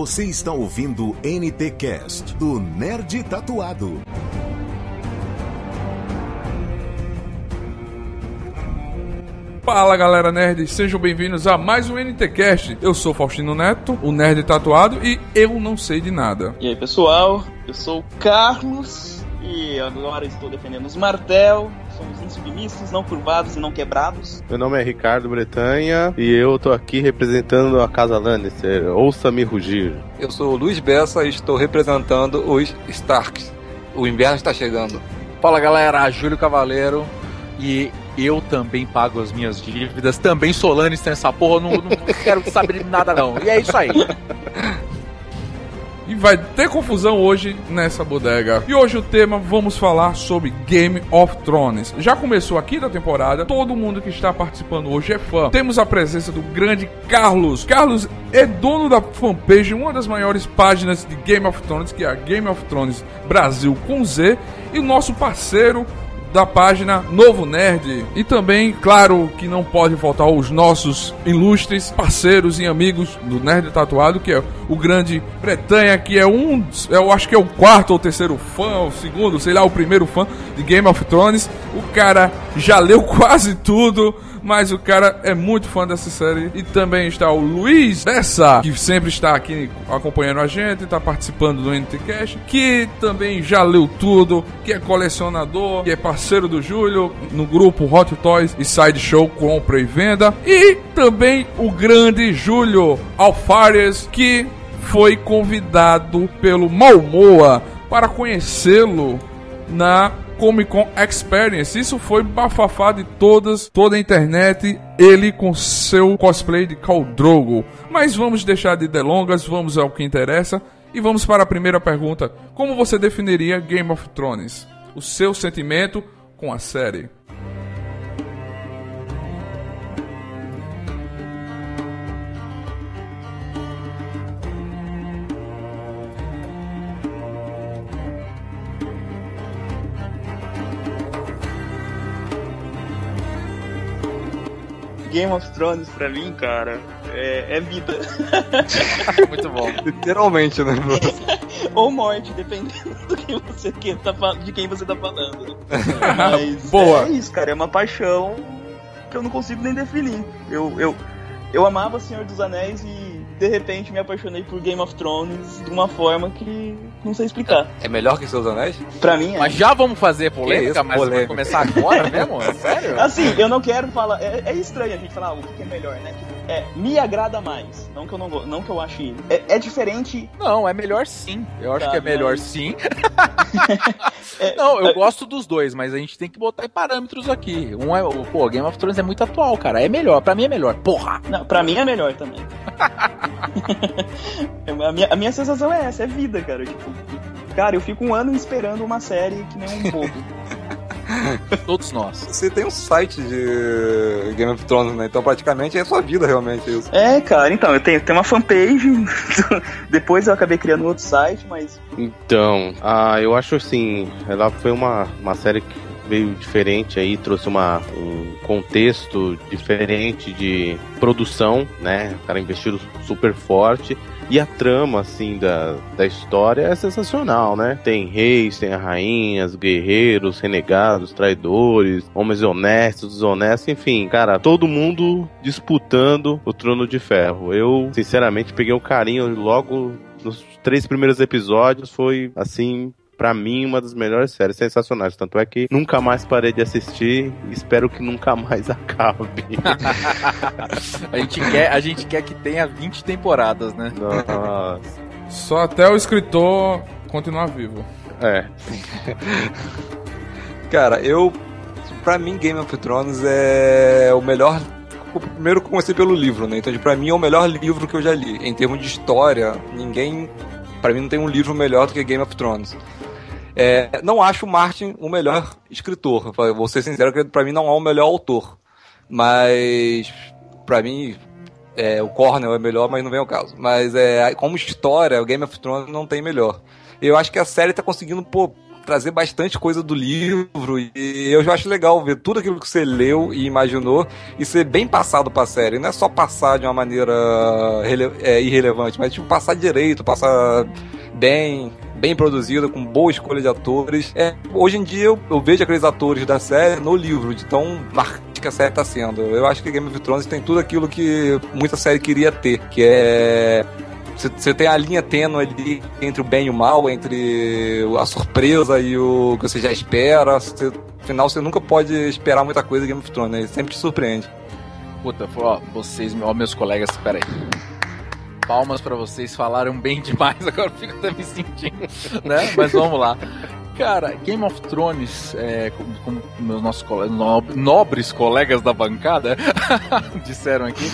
Você está ouvindo NT Cast do Nerd Tatuado. Fala galera nerd, sejam bem-vindos a mais um NTcast. Eu sou Faustino Neto, o nerd tatuado e eu não sei de nada. E aí pessoal, eu sou o Carlos e agora estou defendendo os Martel. Somos insubmissos, não curvados e não quebrados. Meu nome é Ricardo Bretanha e eu tô aqui representando a Casa Lannister. Ouça-me rugir. Eu sou o Luiz Bessa e estou representando os Starks. O inverno está chegando. Fala galera, Júlio Cavaleiro e eu também pago as minhas dívidas, também sou Lannister nessa porra, não, não quero saber de nada não. E é isso aí. E vai ter confusão hoje nessa bodega. E hoje o tema vamos falar sobre Game of Thrones. Já começou aqui da temporada, todo mundo que está participando hoje é fã. Temos a presença do grande Carlos. Carlos é dono da fanpage, uma das maiores páginas de Game of Thrones, que é a Game of Thrones Brasil com Z, e o nosso parceiro da página Novo Nerd. E também, claro, que não pode faltar os nossos ilustres parceiros e amigos do Nerd Tatuado, que é o grande Bretanha, que é um, eu acho que é o quarto ou terceiro fã, o segundo, sei lá, o primeiro fã de Game of Thrones. O cara já leu quase tudo mas o cara é muito fã dessa série. E também está o Luiz Bessa, que sempre está aqui acompanhando a gente, está participando do NTCast, que também já leu tudo, que é colecionador, que é parceiro do Júlio no grupo Hot Toys e Sideshow Compra e Venda. E também o grande Júlio Alfares, que foi convidado pelo Malmoa para conhecê-lo na Comic Con Experience. Isso foi bafafá de todas, toda a internet, ele com seu cosplay de Khal Drogo. Mas vamos deixar de delongas, vamos ao que interessa e vamos para a primeira pergunta. Como você definiria Game of Thrones? O seu sentimento com a série? Game of Thrones pra mim, cara, é, é vida. Muito bom. Literalmente, né? Ou morte, dependendo do que você que tá, de quem você tá falando. Mas Boa. é isso, cara, é uma paixão que eu não consigo nem definir. Eu, eu, eu amava Senhor dos Anéis e de repente me apaixonei por Game of Thrones de uma forma que não sei explicar. É melhor que seus anéis? Pra mim é. Mas já vamos fazer polêmica, isso, mas vai polêmica. começar agora mesmo? É sério? Assim, eu não quero falar. É, é estranho a gente falar ah, o que que é melhor, né? Tipo, é, me agrada mais. Não que eu não, não que eu ache. É, é diferente. Não, é melhor sim. Eu acho Tá, que é melhor mas- sim. É, Não, eu é, gosto dos dois, mas a gente tem que botar em parâmetros aqui. Um é, o- pô, Game of Thrones é muito atual, cara. É melhor, pra mim é melhor. Porra! Não, pra mim é melhor também. a, minha, a minha sensação é essa, é vida, cara. Tipo, cara, eu fico um ano esperando uma série que nem um bobo. Todos nós. Você tem um site de Game of Thrones, né? Então praticamente é sua vida realmente isso. é, cara, então, eu tenho, tenho uma fanpage, depois eu acabei criando um outro site, mas Então, ah, eu acho assim, ela foi uma, uma série que veio diferente aí, trouxe uma, um contexto diferente de produção, né? O cara investiu super forte. E a trama, assim, da, da história é sensacional, né? Tem reis, tem rainhas, guerreiros, renegados, traidores, homens honestos, desonestos, enfim, cara, todo mundo disputando o trono de ferro. Eu, sinceramente, peguei um carinho logo nos três primeiros episódios, foi, assim, Pra mim, uma das melhores séries, sensacionais. Tanto é que nunca mais parei de assistir e espero que nunca mais acabe. A gente quer, a gente quer que tenha 20 temporadas, né? Nossa. Só até o escritor continuar vivo. É. Cara, eu. Pra mim, Game of Thrones é o melhor. Primeiro que eu comecei pelo livro, né? Então, pra mim, é o melhor livro que eu já li. Em termos de história, ninguém. Pra mim, não tem um livro melhor do que Game of Thrones. É, não acho o Martin o melhor escritor. Vou ser sincero, pra mim não é o melhor autor. Mas. Pra mim. É, o Cornell é melhor, mas não vem ao caso. Mas é, como história, o Game of Thrones não tem melhor. Eu acho que a série tá conseguindo, pô, trazer bastante coisa do livro e eu já acho legal ver tudo aquilo que você leu e imaginou e ser bem passado pra série. Não é só passar de uma maneira é, irrelevante, mas tipo passar direito, passar bem, bem produzido, com boa escolha de atores. É, hoje em dia eu, eu, vejo aqueles atores da série no livro, de tão marcante que a série está sendo. Eu acho que Game of Thrones tem tudo aquilo que muita série queria ter, que é você tem a linha tênue ali entre o bem e o mal, entre a surpresa e o que você já espera. Cê, afinal, você nunca pode esperar muita coisa de Game of Thrones, né? sempre te surpreende. Puta, ó, vocês, ó, meus colegas, peraí palmas para vocês, falaram bem demais, agora fico até me sentindo, né? Mas vamos lá. Cara, Game of Thrones, é, como, como, meus nossos colegas, nobres colegas da bancada disseram aqui,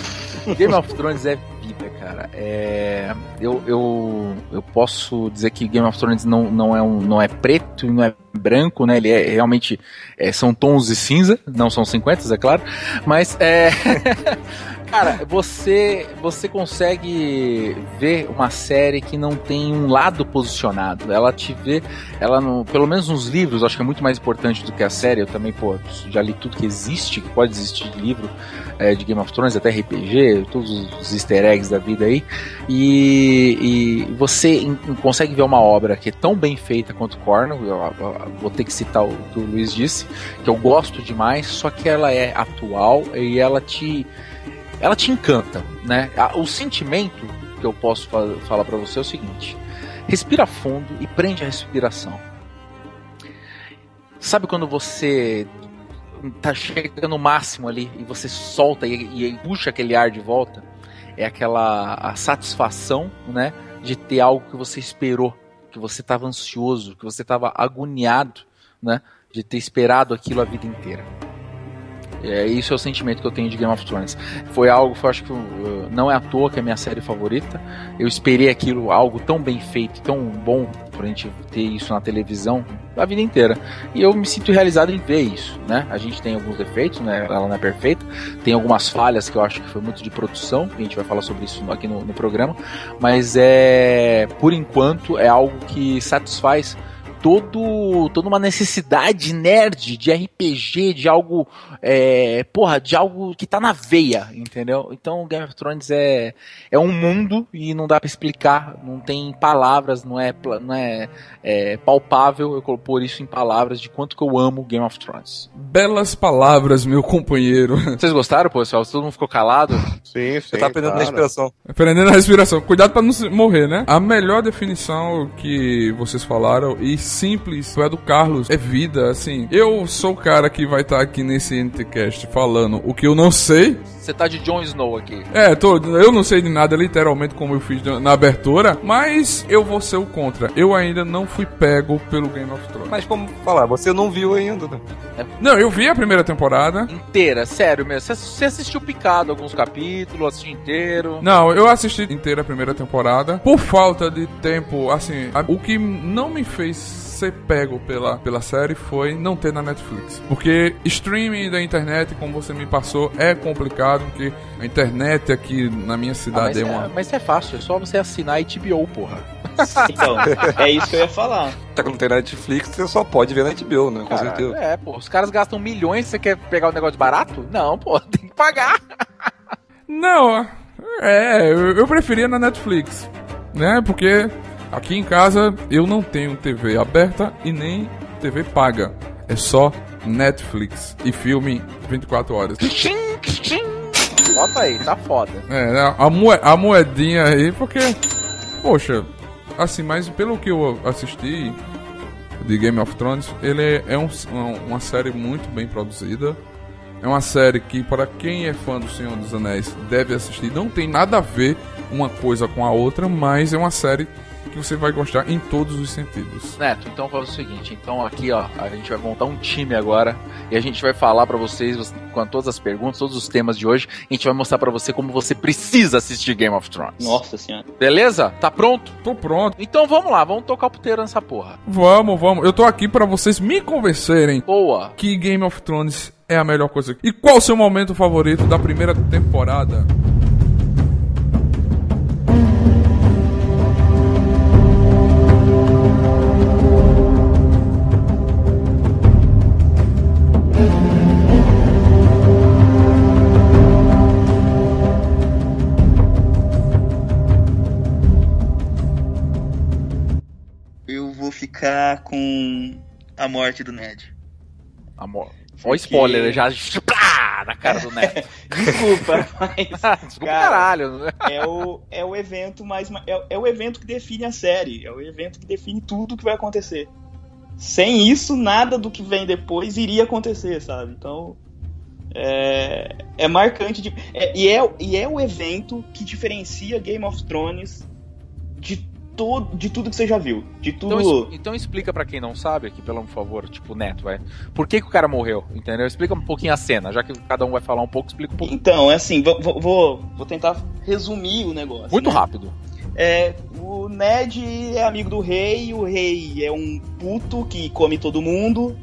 Game of Thrones é vida, cara. É, eu, eu, eu posso dizer que Game of Thrones não, não, é, um, não é preto não é branco, né? Ele é realmente é, são tons de cinza, não são 50, é claro, mas é Cara, você você consegue ver uma série que não tem um lado posicionado. Ela te vê, ela pelo menos nos livros, acho que é muito mais importante do que a série. Eu também, pô, já li tudo que existe, que pode existir de livro é, de Game of Thrones, até RPG, todos os easter eggs da vida aí. E, e você in, consegue ver uma obra que é tão bem feita quanto Cornell. Eu, eu, eu, vou ter que citar o que o Luiz disse, que eu gosto demais, só que ela é atual e ela te ela te encanta, né? O sentimento que eu posso falar para você é o seguinte: respira fundo e prende a respiração. Sabe quando você tá chegando no máximo ali e você solta e, e puxa aquele ar de volta? É aquela a satisfação, né, de ter algo que você esperou, que você estava ansioso, que você estava agoniado, né, de ter esperado aquilo a vida inteira. É, isso é o sentimento que eu tenho de Game of Thrones. Foi algo, eu acho que uh, não é à toa que é minha série favorita. Eu esperei aquilo, algo tão bem feito, tão bom pra gente ter isso na televisão a vida inteira. E eu me sinto realizado em ver isso, né? A gente tem alguns defeitos, né? Ela não é perfeita. Tem algumas falhas que eu acho que foi muito de produção. A gente vai falar sobre isso aqui no, no programa. Mas é, por enquanto, é algo que satisfaz todo, toda uma necessidade nerd de RPG, de algo, é, porra, de algo que tá na veia, entendeu? Então Game of Thrones é, é um mundo e não dá para explicar, não tem palavras, não é, não é, é palpável eu pôr isso em palavras de quanto que eu amo Game of Thrones. Belas palavras, meu companheiro. Vocês gostaram, pô, pessoal? Todo mundo ficou calado? Sim, sim. Você tá aprendendo claro. a respiração. Aprendendo a respiração. Cuidado para não morrer, né? A melhor definição que vocês falaram e simples, é do Carlos, é vida, assim. Eu sou o cara que vai estar tá aqui nesse NTCast falando o que eu não sei. Você tá de Jon Snow aqui. É, tô, eu não sei de nada, literalmente, como eu fiz na abertura, mas eu vou ser o contra. Eu ainda não fui pego pelo Game of Thrones. Mas como falar, você não viu ainda, né? É. Não, eu vi a primeira temporada. Inteira, sério mesmo. Você assistiu picado alguns capítulos, assistiu inteiro? Não, eu assisti inteira a primeira temporada. Por falta de tempo, assim, o que não me fez ser pego pela, pela série foi não ter na Netflix. Porque streaming da internet, como você me passou, é complicado, porque a internet aqui na minha cidade ah, é, é uma. Mas é fácil, é só você assinar HBO, porra. Então, é isso que eu ia falar. Tá que não tem Netflix, você só pode ver na HBO, né? Com Cara, certeza. É, pô, os caras gastam milhões, você quer pegar um negócio barato? Não, pô, tem que pagar. Não, é, eu preferia na Netflix, né? Porque Aqui em casa eu não tenho TV aberta e nem TV paga. É só Netflix e filme 24 horas. Bota aí, tá foda. É, né, a, moe a moedinha aí, porque. Poxa, assim, mas pelo que eu assisti de Game of Thrones, ele é um, uma série muito bem produzida. É uma série que, para quem é fã do Senhor dos Anéis, deve assistir. Não tem nada a ver uma coisa com a outra, mas é uma série que você vai gostar em todos os sentidos. Neto, então faz o seguinte, então aqui ó, a gente vai montar um time agora e a gente vai falar para vocês com todas as perguntas, todos os temas de hoje, a gente vai mostrar para você como você precisa assistir Game of Thrones. Nossa senhora. Beleza? Tá pronto? Tô pronto. Então vamos lá, vamos tocar o puteiro nessa porra. Vamos, vamos. Eu tô aqui para vocês me convencerem. Boa. Que Game of Thrones é a melhor coisa. E qual o seu momento favorito da primeira temporada? Terminar com a morte do Ned. Amor. Ó, o spoiler, já. Na cara do Neto. Desculpa, mas. Desculpa, Cara, caralho. é o, é o evento mais. ma- É, é o evento que define a série. É o evento que define tudo o que vai acontecer. Sem isso, nada do que vem depois iria acontecer, sabe? Então. É, é marcante. De, é- e, é, e é o evento que diferencia Game of Thrones de, to, de tudo que você já viu. De tudo. Então, então explica pra quem não sabe aqui, pelo favor, tipo, Neto, vai. Por que, que o cara morreu? Entendeu? Explica um pouquinho a cena, já que cada um vai falar um pouco, explica um pouco. Então, é assim, vou, vou- vou, vou tentar resumir o negócio. Muito né? rápido. É, o Ned é amigo do rei, o rei é um puto que come todo mundo.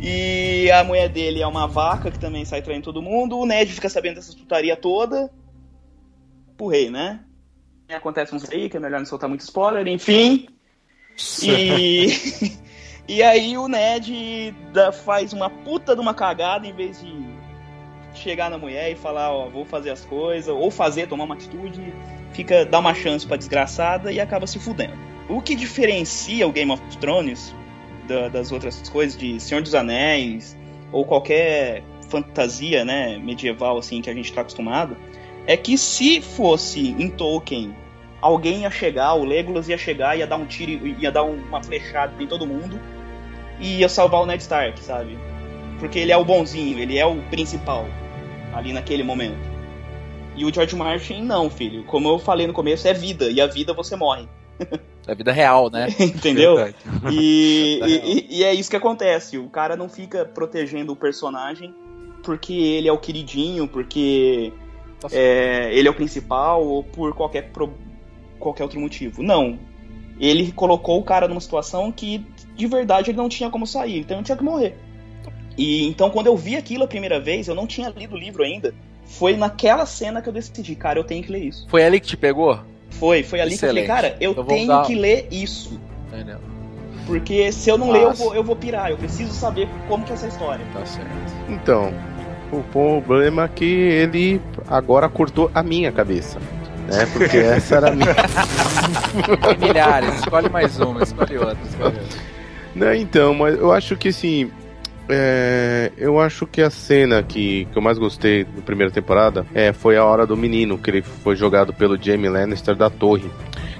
E a mulher dele é uma vaca que também sai traindo todo mundo. O Ned fica sabendo dessa putaria toda. Pro rei, né? Acontece uns aí, que é melhor não soltar muito spoiler, enfim. E. e aí o Ned dá- faz uma puta de uma cagada em vez de chegar na mulher e falar, ó, vou fazer as coisas, ou fazer, tomar uma atitude, fica, dá uma chance pra desgraçada e acaba se fudendo. O que diferencia o Game of Thrones da- das outras coisas, de Senhor dos Anéis, ou qualquer fantasia, né, medieval, assim, que a gente tá acostumado, é que se fosse em Tolkien, alguém ia chegar, o Legolas ia chegar, ia dar um tiro, ia dar uma flechada em todo mundo, e ia salvar o Ned Stark, sabe? Porque ele é o bonzinho, ele é o principal, ali naquele momento. E o George Martin, não, filho. Como eu falei no começo, é vida. E a vida você morre. É vida real, né? Entendeu? E, e- e é isso que acontece. O cara não fica protegendo o personagem porque ele é o queridinho, porque. É, ele é o principal ou por qualquer, pro- qualquer outro motivo. Não. Ele colocou o cara numa situação que de verdade ele não tinha como sair, então ele tinha que morrer. E então quando eu vi aquilo a primeira vez, eu não tinha lido o livro ainda. Foi naquela cena que eu decidi, cara, eu tenho que ler isso. Foi ali que te pegou? Foi, foi ali Excelente. que eu falei, cara, eu Eu tenho dar- que ler isso. Entendeu? Porque se eu não ler, eu vou, eu vou pirar. Eu preciso saber como que é essa história. Tá certo. Então, o problema é que ele agora cortou a minha cabeça. Né? Porque essa era a minha. Tem milhares, escolhe mais uma, escolhe outra, escolhe outra. Não, então, mas eu acho que assim. é, eu acho que a cena que, que eu mais gostei da primeira temporada é, foi a hora do menino, que ele foi jogado pelo Jamie Lannister da torre.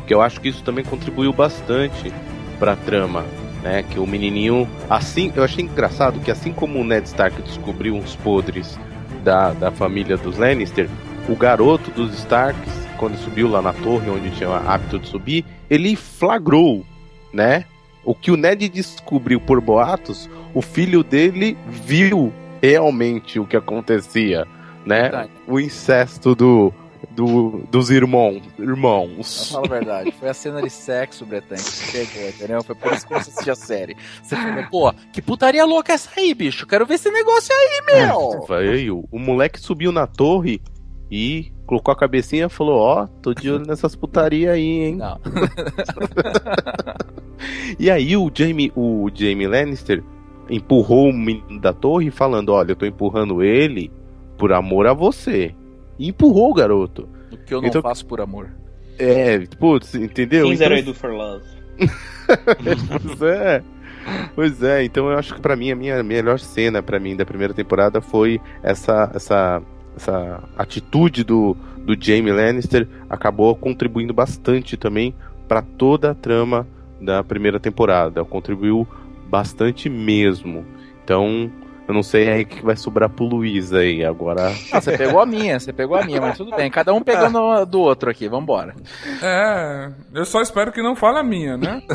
Que eu acho que isso também contribuiu bastante pra trama. Né, que o menininho, assim, eu achei engraçado que assim como o Ned Stark descobriu uns podres da, da família dos Lannister, o garoto dos Starks, quando subiu lá na torre onde tinha hábito de subir, ele flagrou, né? O que o Ned descobriu por boatos, o filho dele viu realmente o que acontecia, né? O incesto do, do dos irmãos, Eu irmãos. falo a verdade, foi a cena de sexo, Bretan, que você pegou, entendeu? Foi por isso que você assistiu a série. Você falou, pô, que putaria louca é essa aí, bicho? Quero ver esse negócio aí, meu! Veio, o moleque subiu na torre e colocou a cabecinha e falou: Ó, tô de olho nessas putaria aí, hein? Não, E aí o Jamie, o Jamie Lannister empurrou o menino da torre falando: Olha, eu tô empurrando ele por amor a você. E empurrou o garoto. o que eu não Então- faço por amor. É, putz, entendeu? Things Então, that I do for love. pois é. Pois é, então eu acho que pra mim a minha melhor cena pra mim da primeira temporada foi essa essa essa atitude do do Jamie Lannister acabou contribuindo bastante também pra toda a trama da primeira temporada, contribuiu bastante mesmo. Então, eu não sei aí o que vai sobrar pro Luiz aí agora. Ah, você pegou a minha, você pegou a minha, mas tudo bem. Cada um pegando do outro aqui, vambora. É, eu só espero que não fale a minha, né?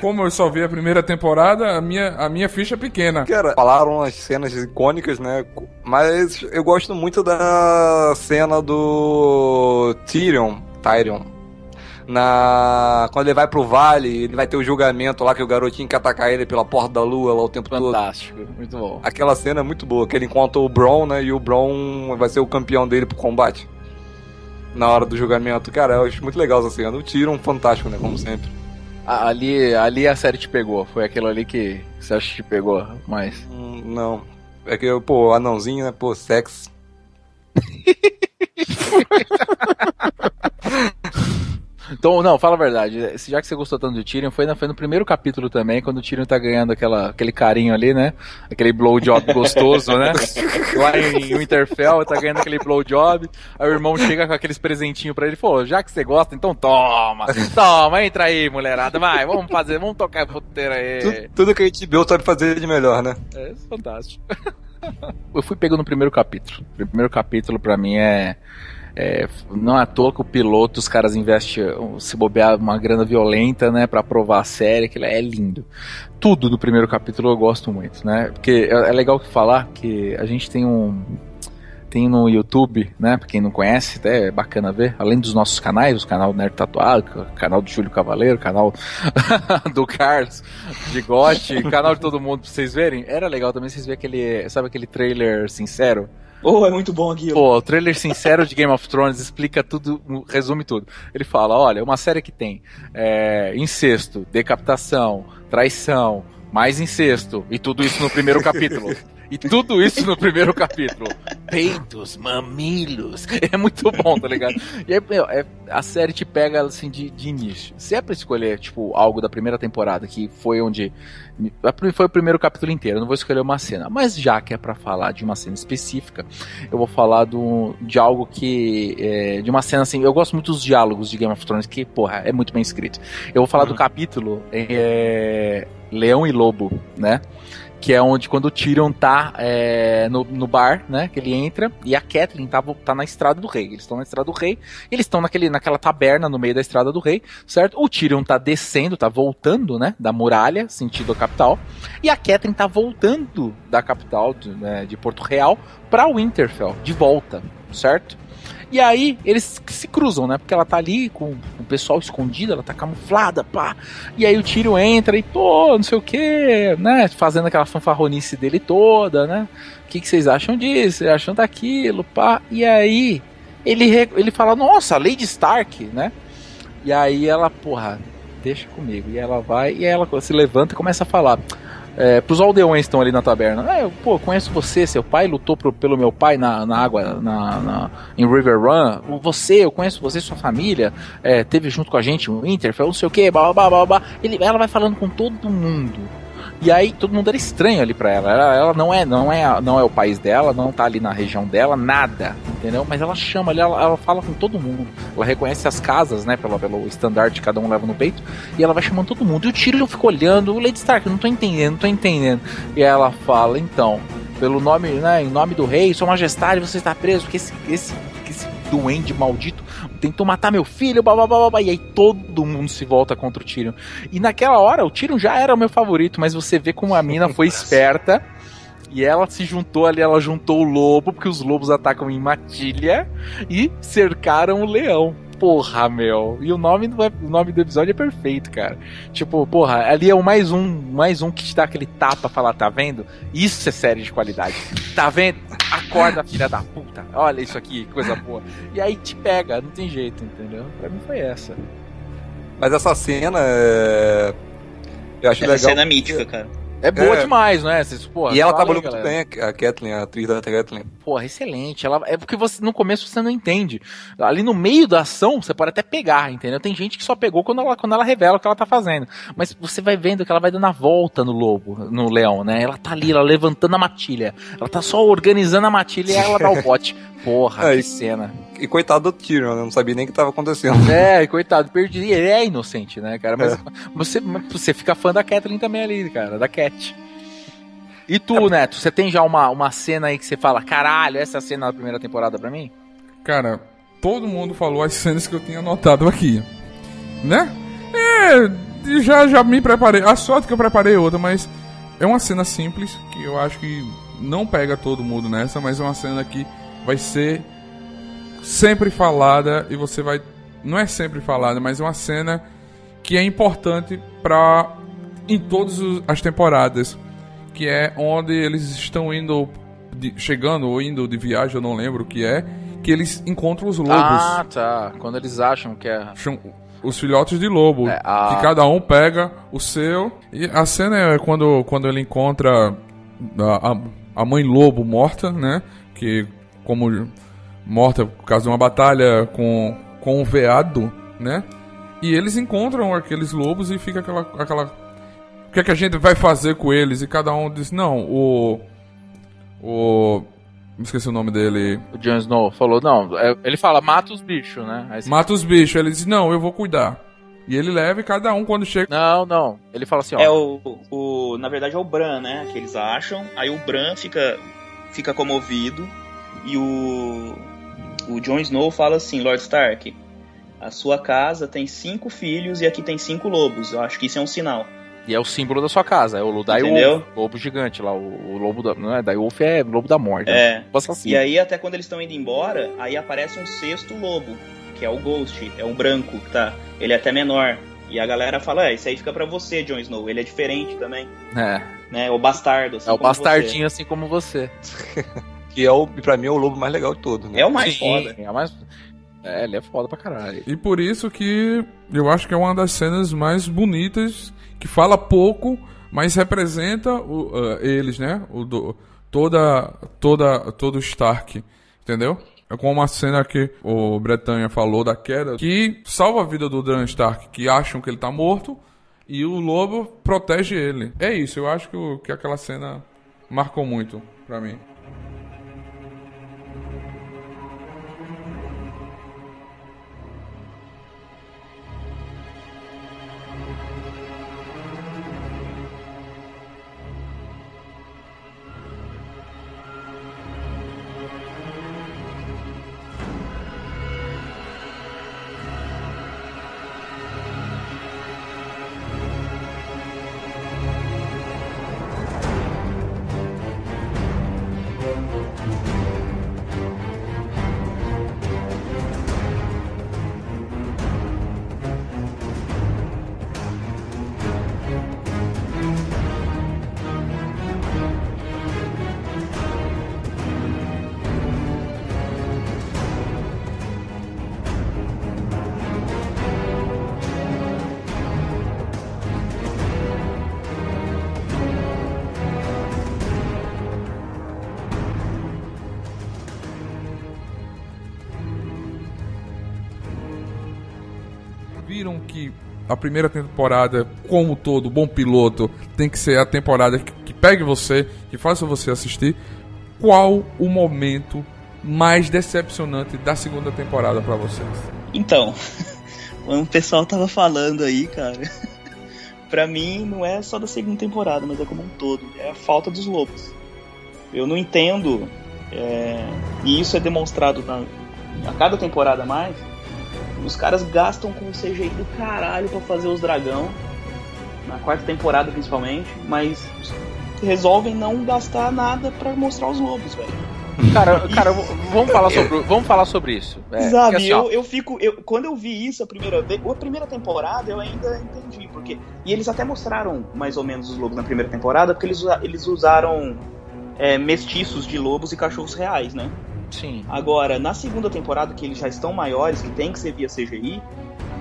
Como eu só vi a primeira temporada, a minha, a minha ficha é pequena. Cara, falaram as cenas icônicas, né? Mas eu gosto muito da cena do Tyrion, Tyrion. Na... Quando ele vai pro vale, ele vai ter o julgamento lá que o garotinho quer atacar ele pela porta da lua lá o tempo todo. Fantástico, muito bom. Aquela cena é muito boa, que ele encontra o Bron, né? E o Bron vai ser o campeão dele pro combate. Na hora do julgamento. Cara, eu acho muito legal essa cena. O Tyrion, fantástico, né? Como sempre. Ali, ali a série te pegou, foi aquilo ali que você acha que te pegou mais. Hum, não. É que, pô, anãozinho, né? Pô, sexo. Então não, fala a verdade. Já que você gostou tanto do Tyrion, foi, foi no primeiro capítulo também, quando o Tyrion tá ganhando aquela, aquele carinho ali, né? Aquele blowjob gostoso, né? Lá em Winterfell, tá ganhando aquele blowjob. Aí o irmão chega com aqueles presentinhos pra ele e falou: já que você gosta, então toma, toma, entra aí, mulherada, vai, vamos fazer, vamos tocar a puteira aí. Tudo, tudo que a gente viu sabe fazer de melhor, né? É fantástico. Eu fui pego no primeiro capítulo. O primeiro capítulo pra mim é. É, não é à toa que o piloto, os caras investem, se bobear, uma grana violenta, né, pra provar a série, que é lindo. Tudo do primeiro capítulo eu gosto muito, né, porque é, é legal falar que a gente tem um, tem no YouTube, né? Pra quem não conhece, até é bacana ver. Além dos nossos canais, o canal do Nerd Tatuado, canal do Júlio Cavaleiro, canal do Carlos, de Gotti, canal de todo mundo pra vocês verem. Era legal também vocês verem aquele, sabe aquele trailer sincero? Oh, é muito bom aquilo. Pô, o trailer sincero de Game of Thrones explica tudo, resume tudo. Ele fala: olha, uma série que tem é, incesto, decapitação, traição, mais incesto, e tudo isso no primeiro capítulo. E tudo isso no primeiro capítulo. Peitos, mamilos. É muito bom, tá ligado? E aí, meu, é, a série te pega assim de, de início. Se é pra escolher, tipo, algo da primeira temporada, que foi onde. Foi o primeiro capítulo inteiro, eu não vou escolher uma cena. Mas já que é para falar de uma cena específica, eu vou falar do, de algo que. É, de uma cena assim. Eu gosto muito dos diálogos de Game of Thrones, que, porra, é muito bem escrito. Eu vou falar uhum. do capítulo é, Leão e Lobo, né? Que é onde quando o Tyrion tá é, no, no bar, né, que ele entra, e a Catelyn tá, tá na estrada do rei. Eles estão na estrada do rei, eles estão naquela taberna no meio da estrada do rei, certo? O Tyrion tá descendo, tá voltando, né, da muralha, sentido a capital, e a Catelyn tá voltando da capital de, né, de Porto Real pra Winterfell, de volta, certo? E aí eles se cruzam, né? Porque ela tá ali com o pessoal escondido, ela tá camuflada, pá. E aí o tiro entra e, pô, não sei o que, né? Fazendo aquela fanfarronice dele toda, né? O que, que vocês acham disso? Vocês acham daquilo, pá? E aí ele, ele fala, nossa, Lady Stark, né? E aí ela, porra, deixa comigo. E ela vai, e ela se levanta e começa a falar é, pros aldeões que estão ali na taberna. É, eu, pô, conheço você, seu pai lutou pro, pelo meu pai na, na água, na, na, em River Run. Você, eu conheço você, sua família, é, teve junto com a gente o Winterfell, não sei o que, blá blá blá blá. Ela vai falando com todo mundo. E aí todo mundo era estranho ali para ela. ela. Ela, não é, não é, não é o país dela, não tá ali na região dela, nada, entendeu? Mas ela chama ali, ela, ela fala com todo mundo. Ela reconhece as casas, né, pelo, pelo estandarte que cada um leva no peito, e ela vai chamando todo mundo. E o Tyrion fica olhando, o Lady Stark, não tô entendendo, não tô entendendo. E ela fala, então, pelo nome, né, em nome do rei, sua majestade, você está preso, porque esse, esse, esse duende maldito tentou matar meu filho, blá, blá, blá, blá, e aí todo mundo se volta contra o Tyrion. E naquela hora, o Tyrion já era o meu favorito, mas você vê como a mina foi esperta. E ela se juntou ali, ela juntou o lobo, porque os lobos atacam em matilha e cercaram o leão porra, meu. E o nome, do, o nome do episódio é perfeito, cara. Tipo, porra, ali é o mais um, mais um que te dá aquele tapa falar, tá vendo? Isso é série de qualidade. Tá vendo? Acorda, filha da puta. Olha isso aqui, coisa boa. E aí te pega, não tem jeito, entendeu? Pra mim foi essa. Mas essa cena é... Eu acho essa legal. cena é mítica, cara. É boa é. demais, né? Vocês, porra, e ela trabalhou muito bem, a Kathleen, a atriz da Kathleen. Porra, excelente. Ela, é porque você no começo você não entende. Ali no meio da ação, você pode até pegar, entendeu? Tem gente que só pegou quando ela, quando ela revela o que ela tá fazendo. Mas você vai vendo que ela vai dando a volta no lobo, no leão, né? Ela tá ali, ela levantando a matilha. Ela tá só organizando a matilha e ela dá o bote. Porra, é, que cena. E coitado do Tyrion, né? Não sabia nem o que tava acontecendo. É, coitado, perdi. Ele é inocente, né, cara? Mas é. você, você fica fã da Kathleen também ali, cara, da Cat. E tu, é... Neto, você tem já uma, uma cena aí que você fala, caralho, essa é a cena da primeira temporada pra mim? Cara, todo mundo falou as cenas que eu tinha anotado aqui. Né? É, já, já me preparei. A sorte que eu preparei outra, mas é uma cena simples que eu acho que não pega todo mundo nessa, mas é uma cena que vai ser sempre falada e você vai. Não é sempre falada, mas é uma cena que é importante para em todas as temporadas que é onde eles estão indo, de, chegando ou indo de viagem, eu não lembro o que é, que eles encontram os lobos. Ah, tá. Quando eles acham que é. Os filhotes de lobo. É, a... Que cada um pega o seu. E a cena é quando, quando ele encontra a, a, a mãe lobo morta, né? Que como morta por causa de uma batalha com, com um veado, né? E eles encontram aqueles lobos e fica aquela. aquela o que, é que a gente vai fazer com eles? E cada um diz: Não, o. O. Me esqueci o nome dele. O Jon Snow falou, não, é, ele fala, mata os bichos, né? Aí Mata os bichos. Ele diz: Não, eu vou cuidar. E ele leva e cada um quando chega. Não, não. Ele fala assim, ó. É o, o. Na verdade é o Bran, né? Que eles acham. Aí o Bran fica, fica comovido. E o. O Jon Snow fala assim, Lord Stark. A sua casa tem cinco filhos e aqui tem cinco lobos. Eu acho que isso é um sinal. E é o símbolo da sua casa, é o Entendeu? lobo gigante lá, o, o lobo da. Não é? Direwolf é lobo da morte. né? É. O assassino. E aí, até quando eles estão indo embora, aí aparece um sexto lobo, que é o Ghost, é um branco, tá? Ele é até menor. E a galera fala, é, isso aí fica pra você, Jon Snow. Ele é diferente também, É, né? O bastardo, assim é o bastardinho assim como você. Que é o, pra mim é o lobo mais legal de todo, né? É o mais Sim, foda. É, mais... é, ele é foda pra caralho. E por isso que eu acho que é uma das cenas mais bonitas, que fala pouco, mas representa o, ah, eles, né? O, do- toda, toda, todo o Stark, entendeu? É como uma cena que o Bretanha falou da queda, que salva a vida do Dan Stark, que acham que ele tá morto, e o lobo protege ele. É isso, eu acho que, o- que aquela cena marcou muito pra mim. A primeira temporada, como todo bom piloto, tem que ser a temporada que, que pegue você, que faça você assistir. Qual o momento mais decepcionante da segunda temporada pra vocês? Então, o pessoal tava falando aí, cara. pra mim, não é só da segunda temporada, mas é como um todo. É a falta dos lobos. Eu não entendo, é, e isso é demonstrado na, a cada temporada mais. Os caras gastam com o CGI do caralho pra fazer os dragão, na quarta temporada principalmente, mas resolvem não gastar nada pra mostrar os lobos, velho. Cara, cara, vamos falar sobre, vamos falar sobre isso. É, Sabe, assim, eu, eu fico. Eu, quando eu vi isso a primeira vez. A primeira temporada eu ainda entendi, porque. E eles até mostraram mais ou menos os lobos na primeira temporada, porque eles, eles usaram é, mestiços de lobos e cachorros reais, né? Sim. Agora, na segunda temporada, que eles já estão maiores, que tem que ser via CGI,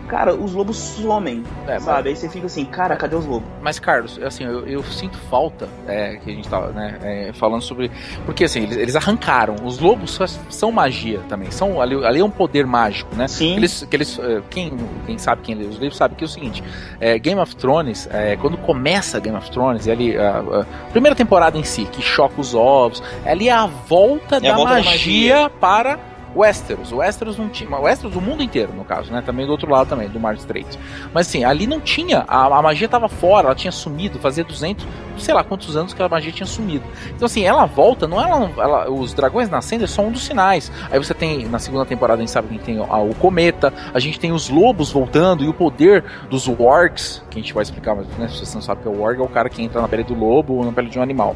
cara, os lobos somem, É, sabe? Aí você fica assim, cara, cadê os lobos? Mas, Carlos, assim, eu, eu sinto falta é, que a gente tava né, é, falando sobre. Porque, assim, eles, eles arrancaram. Os lobos são magia também. São, ali, ali é um poder mágico, né? Sim. Eles, que eles, eh, quem, quem sabe, quem lê os livros, sabe que é o seguinte: é, Game of Thrones, é, quando começa Game of Thrones, ali, a, a primeira temporada em si, que choca os ovos, ali é a volta, É a da, volta da magia magia. para Westeros. Westeros não tinha. O Westeros, o mundo inteiro, no caso, né? Também do outro lado também, do Mar Estreito. Mas assim, ali não tinha. A, a magia tava fora, ela tinha sumido, fazia 200, sei lá quantos anos que a magia tinha sumido. Então, assim, ela volta, não é ela, ela- os dragões nascendo é só um dos sinais. Aí você tem, na segunda temporada, a gente sabe que tem a- o cometa, a gente tem os lobos voltando e o poder dos wargs, que a gente vai explicar, mas né, se você não sabe que é o warg, é o cara que entra na pele do lobo ou na pele de um animal,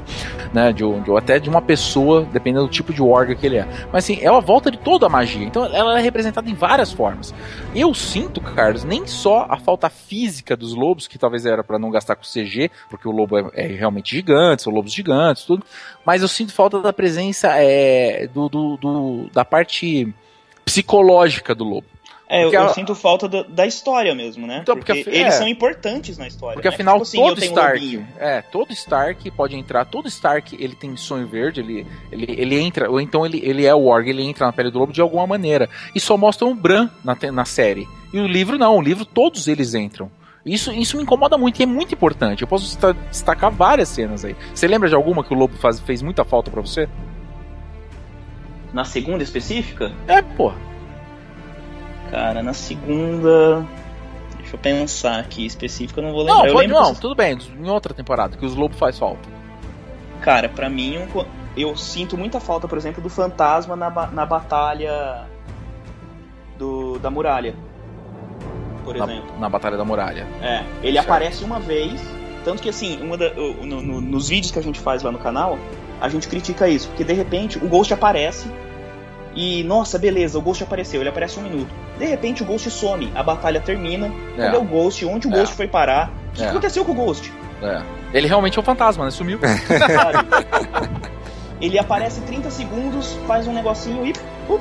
né? De, de- ou até de uma pessoa, dependendo do tipo de warg que ele é. Mas assim, é a volta de toda a magia. Então ela é representada em várias formas. Eu sinto, Carlos, nem só a falta física dos lobos, que talvez era pra não gastar com CG, porque o lobo é, é realmente gigante, são lobos gigantes, tudo. Mas eu sinto falta da presença é, do, do- do- da parte psicológica do lobo. É, eu, Porque eu sinto falta do- da história mesmo, né? Então, porque porque af- eles é. são importantes na história. Porque né? afinal Tipo assim, todo um Stark, lobinho. é, todo Stark pode entrar, todo Stark ele tem sonho verde, ele, ele, ele entra, ou então ele, ele é o Org, ele entra na pele do lobo de alguma maneira. E só mostra um Bran na, na série. E o livro não, o livro todos eles entram. Isso, isso me incomoda muito e é muito importante. Eu posso destacar várias cenas aí. Você lembra de alguma que o Lobo faz, fez muita falta para você? Na segunda específica? É, pô. Cara, na segunda. Deixa eu pensar aqui, específica eu não vou lembrar. Não, pode, não, tudo bem, em outra temporada, que os lobos faz falta. Cara, pra mim, eu sinto muita falta, por exemplo, do fantasma na, na batalha do, da muralha. Por na, exemplo. Na batalha da muralha. É, ele certo. aparece uma vez, tanto que assim, uma da, no, no, nos vídeos que a gente faz lá no canal, a gente critica isso, porque de repente o Ghost aparece e, nossa, beleza, o Ghost apareceu, ele aparece um minuto. De repente o Ghost some, a batalha termina. É. Cadê o Ghost? Onde o é. Ghost foi parar? O que, é. que aconteceu com o Ghost? É. Ele realmente é um fantasma, né? Sumiu. ele aparece 30 segundos, faz um negocinho e. Uh,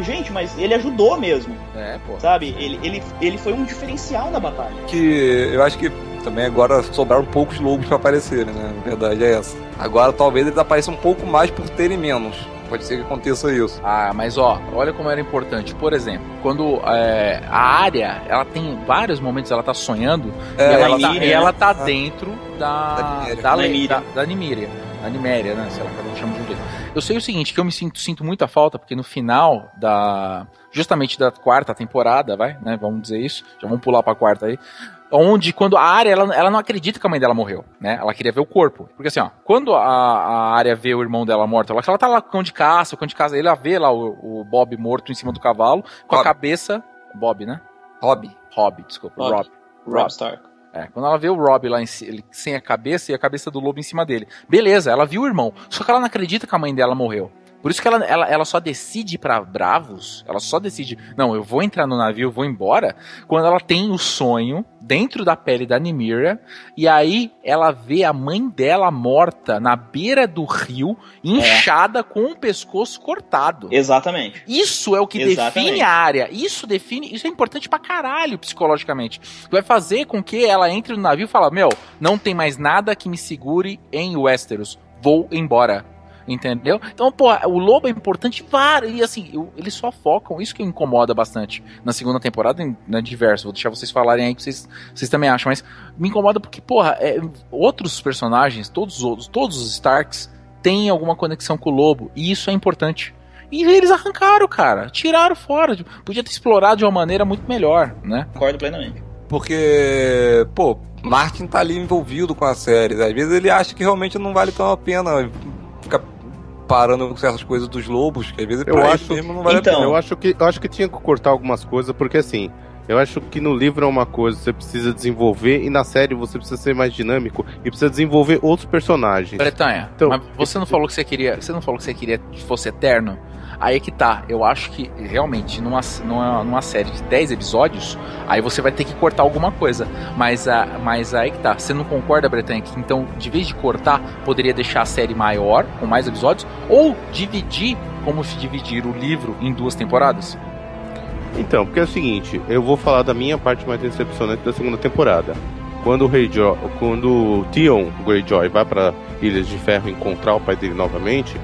gente, mas ele ajudou mesmo. É, pô. Sabe? Ele, ele, ele foi um diferencial na batalha. Que eu acho que também agora sobraram poucos lobos para aparecer, né? A verdade é essa. Agora talvez eles apareçam um pouco mais por terem menos. Pode ser que aconteça isso. Ah, mas ó, olha como era importante. Por exemplo, quando é, a área, ela tem vários momentos, ela tá sonhando é, e, ela, ela tá, e ela tá dentro da da, da, da Nimíria. A Niméria, né? Sei lá, cada um chama de um jeito. Eu sei o seguinte, que eu me sinto, sinto muita falta, porque no final da. Justamente da quarta temporada, vai, né? Vamos dizer isso. Já vamos pular pra quarta aí onde quando a área ela, ela não acredita que a mãe dela morreu, né? Ela queria ver o corpo. Porque assim, ó, quando a, a área vê o irmão dela morto, ela, ela tá lá com o de caça, o de casa, ele vê lá o, o, Bob morto em cima do cavalo, com Bob. a cabeça. Bob, né? Rob. Rob, desculpa. Rob. Rob, Rob Stark. É, quando ela vê o Rob lá em, sem a cabeça e a cabeça do lobo em cima dele. Beleza, ela viu o irmão. Só que ela não acredita que a mãe dela morreu. Por isso que ela, ela, ela só decide para Bravos, ela só decide, não, eu vou entrar no navio, eu vou embora, quando ela tem o sonho dentro da pele da Nimira, e aí ela vê a mãe dela morta na beira do rio, inchada é. com o pescoço cortado. Exatamente. Isso é o que Exatamente. define a área. Isso define, isso é importante pra caralho psicologicamente. Vai fazer com que ela entre no navio e fala: "Meu, não tem mais nada que me segure em Westeros. Vou embora." Entendeu? Então, pô, o lobo é importante vários. E assim, eles só focam, isso que me incomoda bastante na segunda temporada, né, diverso. Vou deixar vocês falarem aí que vocês, vocês também acham, mas me incomoda porque, porra, é, outros personagens, todos os outros, todos os Starks, têm alguma conexão com o lobo. E isso é importante. E eles arrancaram, cara. Tiraram fora. Podia ter explorado de uma maneira muito melhor, né? Concordo plenamente. Porque, pô, Martin tá ali envolvido com a série. Às vezes ele acha que realmente não vale tão a pena comparando com certas coisas dos lobos, que às vezes eu acho, mesmo não vale então, a pena. Eu acho, que, eu acho que tinha que cortar algumas coisas, porque assim, eu acho que no livro é uma coisa você precisa desenvolver e na série você precisa ser mais dinâmico e precisa desenvolver outros personagens. Bretanha, então, mas você não falou que você queria, você não falou que você queria que fosse eterno? Aí é que tá. Eu acho que realmente numa, numa, numa série de 10 episódios, aí você vai ter que cortar alguma coisa. Mas, a, mas aí que tá. Você não concorda, Bretanha, então, de vez de cortar, poderia deixar a série maior, com mais episódios, ou dividir, como se dividir o livro em duas temporadas? Então, porque é o seguinte, eu vou falar da minha parte mais decepcionante da segunda temporada. Quando o Rei jo quando o Theon Greyjoy vai para Ilhas de Ferro encontrar o pai dele novamente,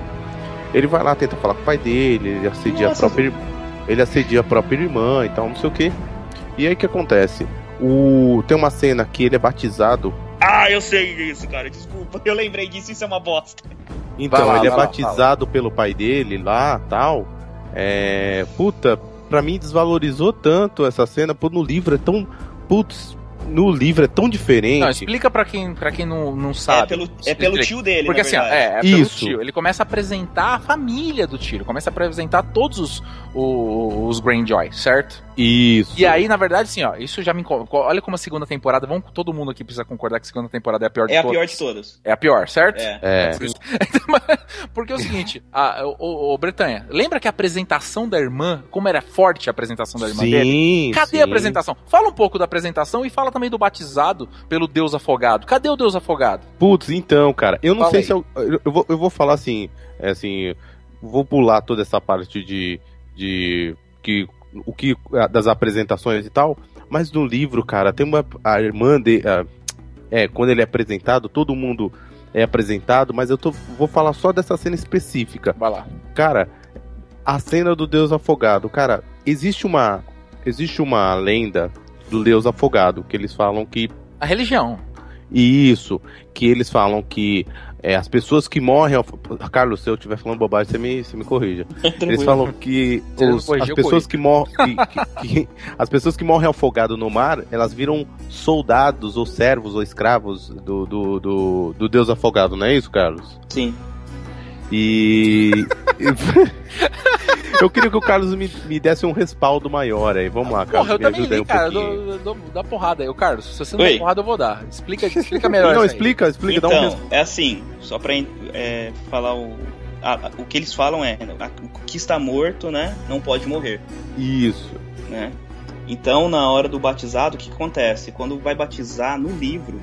ele vai lá, tenta falar com o pai dele, ele assedia Nossa, a própria ele assedia a própria irmã e tal, não sei o que. E aí o que acontece? O tem uma cena que ele é batizado. Ah, eu sei isso, cara. Desculpa, eu lembrei disso, isso é uma bosta. Então, lá, ele é batizado lá, pelo pai dele lá, tal. É, puta, pra mim desvalorizou tanto essa cena, pô, no livro é tão putz, no livro é tão diferente. Não, explica para quem, pra quem não, não sabe. É pelo, é pelo tio dele, Porque assim, é, é pelo Isso. tio. Ele começa a apresentar a família do tio, começa a apresentar todos os, os, os Greyjoy, certo? Isso. E aí, na verdade, assim, ó, isso já me Olha como a segunda temporada, vamos, todo mundo aqui precisa concordar que a segunda temporada é a pior de todas. É a pior de todas. É a pior, certo? É. é. Porque é o seguinte, a, o, o, Bretanha, lembra que a apresentação da irmã, como era forte a apresentação da irmã sim, dele? Cadê sim. a apresentação? Fala um pouco da apresentação e fala também do batizado pelo Deus afogado. Cadê o Deus afogado? Putz, então, cara, eu não fala sei aí. se eu, eu, vou, eu vou falar assim, é assim, vou pular toda essa parte de, de que o que das apresentações e tal, mas no livro, cara, tem uma a irmã de a, é, quando ele é apresentado, todo mundo é apresentado, mas eu tô, vou falar só dessa cena específica. Vai lá. Cara, a cena do Deus afogado, cara, existe uma existe uma lenda do Deus afogado, que eles falam que. A religião. Isso, que eles falam que é, as pessoas que morrem. Carlos, se eu estiver falando bobagem, você me, você me corrija. Eles falam que os- corrigir, as pessoas que morrem. que- que- as pessoas que morrem afogadas no mar, elas viram soldados, ou servos, ou escravos do, do, do, do Deus afogado, não é isso, Carlos? Sim. E. eu queria que o Carlos me, me desse um respaldo maior aí. Vamos lá, Carlos. Porra, eu me também ajuda aí vi, um cara. Dou, dou, dá porrada aí. Ô, Carlos, se você não Oi. der porrada, eu vou dar. Explica, explica melhor Não, explica, explica, dá um Então, é assim, só pra é, falar o. a- a- o que eles falam é: a- o que está morto, né? Não pode morrer, Isso. né? Então, na hora do batizado, o que acontece? Quando vai batizar no livro,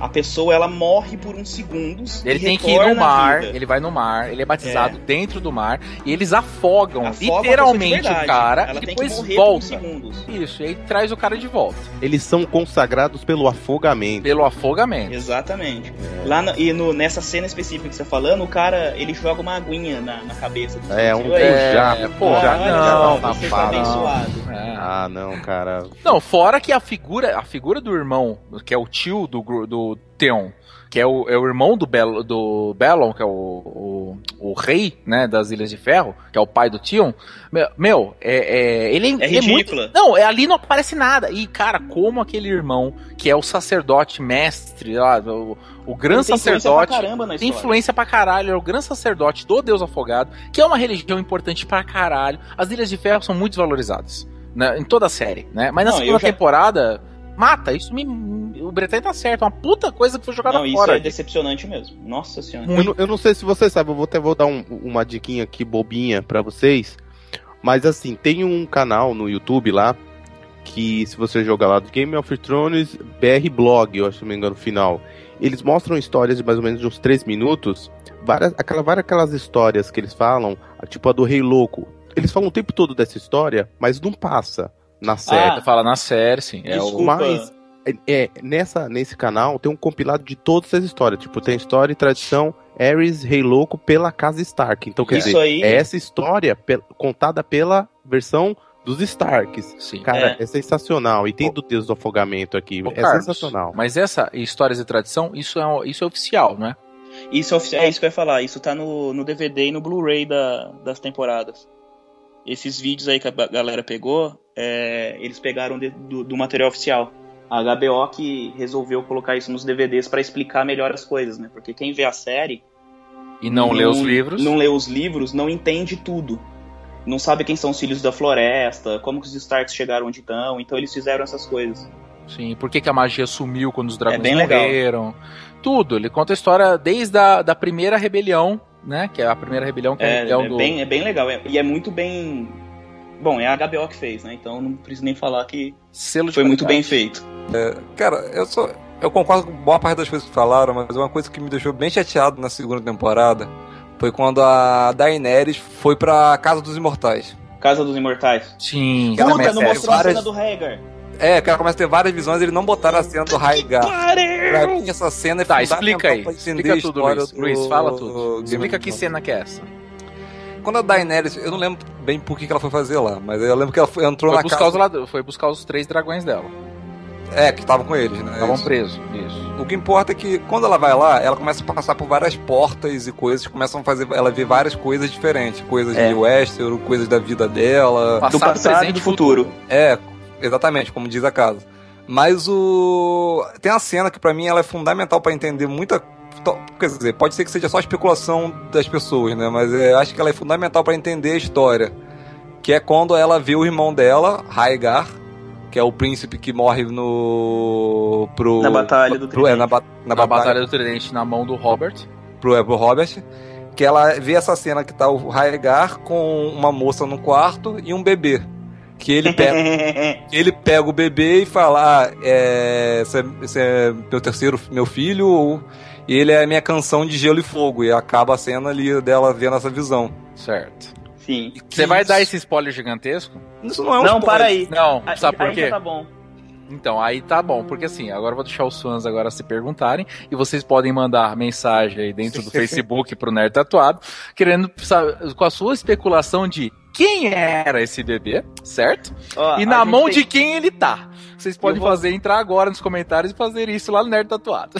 a pessoa ela morre por uns segundos. Ele e tem que ir no mar, ele vai no mar, ele é batizado dentro do mar e eles afogam Afoga a pessoa de literalmente o cara ela e tem que depois morrer por uns volta. segundos. Isso, e aí traz o cara de volta. Eles são consagrados pelo afogamento. Pelo afogamento. Exatamente. Lá no- e no- nessa cena específica que você tá falando, o cara ele joga uma aguinha na, na cabeça do É, um? É, já, pô, Ah, já só, tá você tá abençoado. É. Ah, não, cara. Não, fora que a figura, a figura do irmão, que é o tio do, gru- do Theon, que é o, é o irmão do, Bel, do Belon, que é o, o, o rei, né, das Ilhas de Ferro, que é o pai do Theon, meu, meu, é, é- ele, É ele ridícula. muito... Não, é, ali não aparece nada. E, cara, como aquele irmão, que é o sacerdote mestre, lá, o, o grande tem influência sacerdote... pra Tem influência pra caralho, é o grande sacerdote do Deus Afogado, que é uma religião importante pra caralho. As Ilhas de Ferro são muito desvalorizadas, né, em toda a série, né? Mas na Não, segunda já- temporada, mata. Isso me. O Bretanha tá certo, é uma puta coisa que foi jogada Não, isso fora. é decepcionante mesmo. Nossa senhora. Eu, não- eu não sei se vocês sabem, eu vou até vou dar um- uma diquinha aqui bobinha pra vocês. Mas assim, tem um canal no YouTube lá que se você jogar lá do Game of Thrones BR Blog, eu acho que não me engano, no final. Eles mostram histórias de mais ou menos de uns 3 minutos. Várias, aquela, várias aquelas histórias que eles falam, tipo a do Rei Louco. Eles falam o tempo todo dessa história, mas não passa na série. Você fala na série, sim. É o... Mas é, é, nessa, nesse canal tem um compilado de todas as histórias. Tipo, tem história e tradição Ares, Rei Louco, pela Casa Stark. Então, quer Isso dizer, aí- é essa história pe- contada pela versão dos Starks. Sim. Cara, É. é, sensacional. E tem do Deus do Afogamento aqui. Ô, é Carlos, sensacional. Mas essa histórias e tradição, isso é, isso é oficial, não é? Isso é, ofici- é isso que eu ia falar. Isso tá no, no DVD e no Blu-ray da- das temporadas. Esses vídeos aí que a galera pegou, é, eles pegaram de- do, do material oficial. A HBO que resolveu colocar isso nos DVDs pra explicar melhor as coisas, né? Porque quem vê a série E não, lê os livros. não lê os livros, não entende tudo. Não sabe quem são os filhos da floresta, como que os Starks chegaram onde estão. Então eles fizeram essas coisas. Sim, por que, que a magia sumiu quando os dragões É bem legal. morreram. Tudo. Ele conta a história desde a da primeira rebelião, né? Que é a primeira rebelião que é, É, é do. bem, é bem legal. é- e é muito bem. Bom, é a HBO que fez, né? Então não preciso nem falar que Selo foi muito bem feito. Cara, eu sou. Eu concordo com boa parte das coisas que falaram, mas uma coisa que me deixou bem chateado na segunda temporada foi quando a Daenerys foi pra Casa dos Imortais. Casa dos Imortais. Sim, é Puta, não mostrou a várias- cena do Rhaegar. É, que ela começa a ter várias visões, eles não botaram a cena do Rhaegar. Pra mim, essa cena é Tá, explica aí. Explica a tudo, Luiz. do- Luiz, fala do tudo. Explica que cena que é essa. Quando a Daenerys, eu não lembro bem por que que ela foi fazer lá, mas eu lembro que ela foi- entrou Foi na buscar, casa... os lado- foi buscar os três dragões dela. É, que estavam com eles, né? Estavam presos. Isso. O que importa é que quando ela vai lá, ela começa a passar por várias portas e coisas, começam a fazer ela ver várias coisas diferentes, coisas É. de Westeros, coisas da vida dela. Passado, do passado presente e do futuro. futuro. É, exatamente, como diz a casa. Mas o tem a cena que pra mim ela é fundamental pra entender muita Quer dizer, pode ser que seja só especulação das pessoas, né? Mas é, acho que ela é fundamental pra entender a história. Que é quando ela vê o irmão dela, Rhaegar, que é o príncipe que morre no. Pro, Na Batalha do pro, é, na, Tridente. ba- na Na batalha Batalha do Tridente na mão do Robert. pro, é, pro Robert, que ela vê essa cena que tá o Raegar com uma moça no quarto e um bebê. Que ele pega, ele pega o bebê e fala: ah, é, esse, é, esse é meu terceiro meu filho, ou- e ele é a minha canção de gelo e fogo. E acaba a cena ali dela vendo essa visão. Certo. Sim. Você vai dar esse spoiler gigantesco? Isso não é um Não, spoiler. para aí. Não, Aí- sabe por aí quê? já tá bom. Então, aí tá bom, porque assim, agora eu vou deixar os fãs agora se perguntarem e vocês podem mandar mensagem aí dentro do Facebook pro Nerd Tatuado, querendo saber, com a sua especulação de quem era esse bebê, certo? Ó, e na mão tem- de quem ele tá. Vocês podem vou- fazer, entrar agora nos comentários e fazer isso lá no Nerd Tatuado.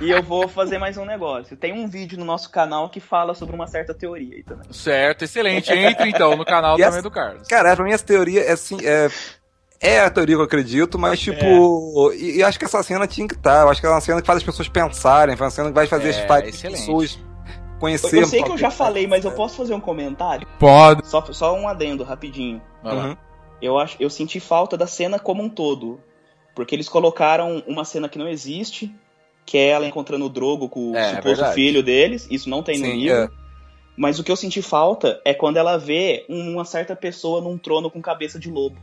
E eu vou fazer mais um negócio. Tem um vídeo no nosso canal que fala sobre uma certa teoria aí também. Certo, excelente. Entre então no canal E também essa- do Carlos. Cara, pra mim essa teoria é assim. É, é a teoria que eu acredito, mas tipo. E, e acho que essa cena tinha que estar. Eu acho que é uma cena que faz as pessoas pensarem, foi uma cena que vai fazer É, as, faz as excelente. pessoas conhecer. Eu sei que eu já falei, mas eu posso fazer um comentário? Pode. Só, só um adendo, rapidinho. Uhum. Eu, acho, eu senti falta da cena como um todo. Porque eles colocaram uma cena que não existe, que é ela encontrando o Drogo com o É, suposto verdade. filho deles. Isso não tem no Sim, livro. é. Mas o que eu senti falta é quando ela vê uma certa pessoa num trono com cabeça de lobo.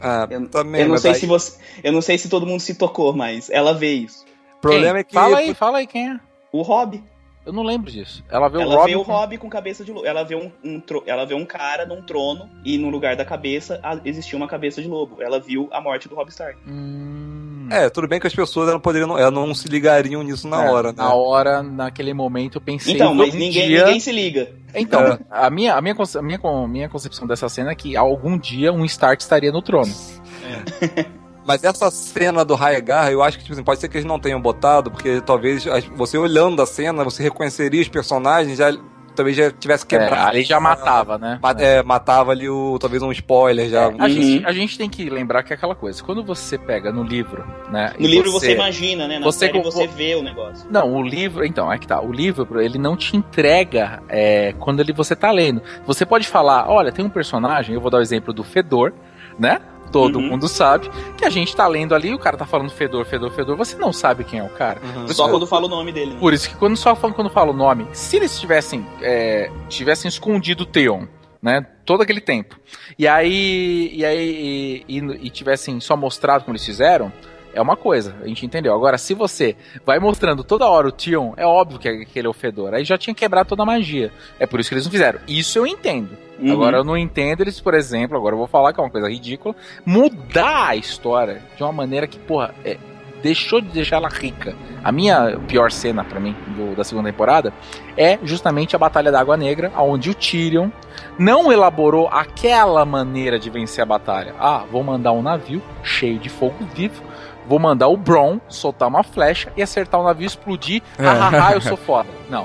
Ah, Eu- também, eu não sei aí- se você, eu não sei se todo mundo se tocou, mas ela vê isso. O problema Quem? é que. Fala aí, fala aí quem é. O Hobby. Eu não lembro disso. Ela vê o ela Robin. vê o Hobby com cabeça de lobo. Ela vê um, um tro- ela vê um cara num trono e no lugar da cabeça existia uma cabeça de lobo. Ela viu a morte do Robb Stark. Hum. É, tudo bem que as pessoas não poderiam, elas não se ligariam nisso na É, hora, né? Na hora, naquele momento, eu pensei. Então, mas um ninguém, dia... ninguém se liga. Então, É. a, minha, a, minha, a minha, minha concepção dessa cena é que algum dia um Stark estaria no trono. Mas essa cena do Raegar, eu acho que tipo assim, pode ser que eles não tenham botado, porque talvez você olhando a cena, você reconheceria os personagens, já talvez já tivesse É, quebrado. ali já matava, né? É, matava ali o talvez um spoiler já. A, Uhum. gente, a gente tem que lembrar que é aquela coisa. Quando você pega no livro, né? No livro você, imagina, né? Na você série você vê o negócio. Não, o livro, então, é que tá. O livro, ele não te entrega é, quando ele, você tá lendo. Você pode falar, olha, tem um personagem, eu vou dar o exemplo do Fedor, né? Todo Uhum. mundo sabe que a gente tá lendo ali, o cara tá falando Fedor, Fedor, Fedor, você não sabe quem é o cara. Uhum. Só quando fala o nome dele. Né? Por isso que quando só fala- quando fala o nome, se eles tivessem é, tivessem escondido o Theon, né, todo aquele tempo, e aí e aí e, e- e tivessem só mostrado como eles fizeram, é uma coisa, a gente entendeu. Agora, se você vai mostrando toda hora o Theon, é óbvio que aquele é o Fedor. Aí já tinha quebrado toda a magia. É por isso que eles não fizeram. Isso eu entendo. Uhum. Agora eu não entendo eles, por exemplo, agora eu vou falar que é uma coisa ridícula, mudar a história de uma maneira que, porra, é, deixou de deixar ela rica. A minha pior cena pra mim do- da segunda temporada é justamente a Batalha da Água Negra, onde o Tyrion não elaborou aquela maneira de vencer a batalha. Ah, vou mandar um navio cheio de fogo vivo, vou mandar o Bron soltar uma flecha e acertar o navio e explodir. É. Ah, ah, ah, eu sou foda. Não,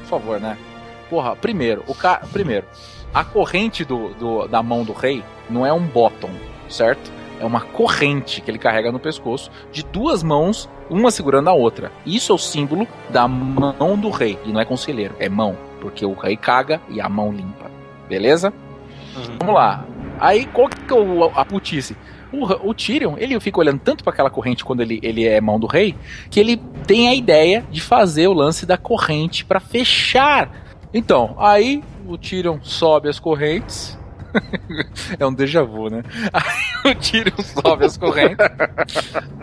por favor, né? Porra, primeiro, o ca... primeiro, a corrente do, do- da mão do rei não é um bottom, certo? É uma corrente que ele carrega no pescoço de duas mãos, uma segurando a outra. Isso é o símbolo da mão do rei. E não é conselheiro, é mão. Porque o rei caga e a mão limpa. Beleza? Uhum. Vamos lá. Aí, qual que é a putice? O, o Tyrion, ele fica olhando tanto para aquela corrente quando ele, ele é mão do rei, que ele tem a ideia de fazer o lance da corrente para fechar. Então, aí o Tyrion sobe as correntes. é um déjà vu, né? Aí o Tyrion sobe as correntes,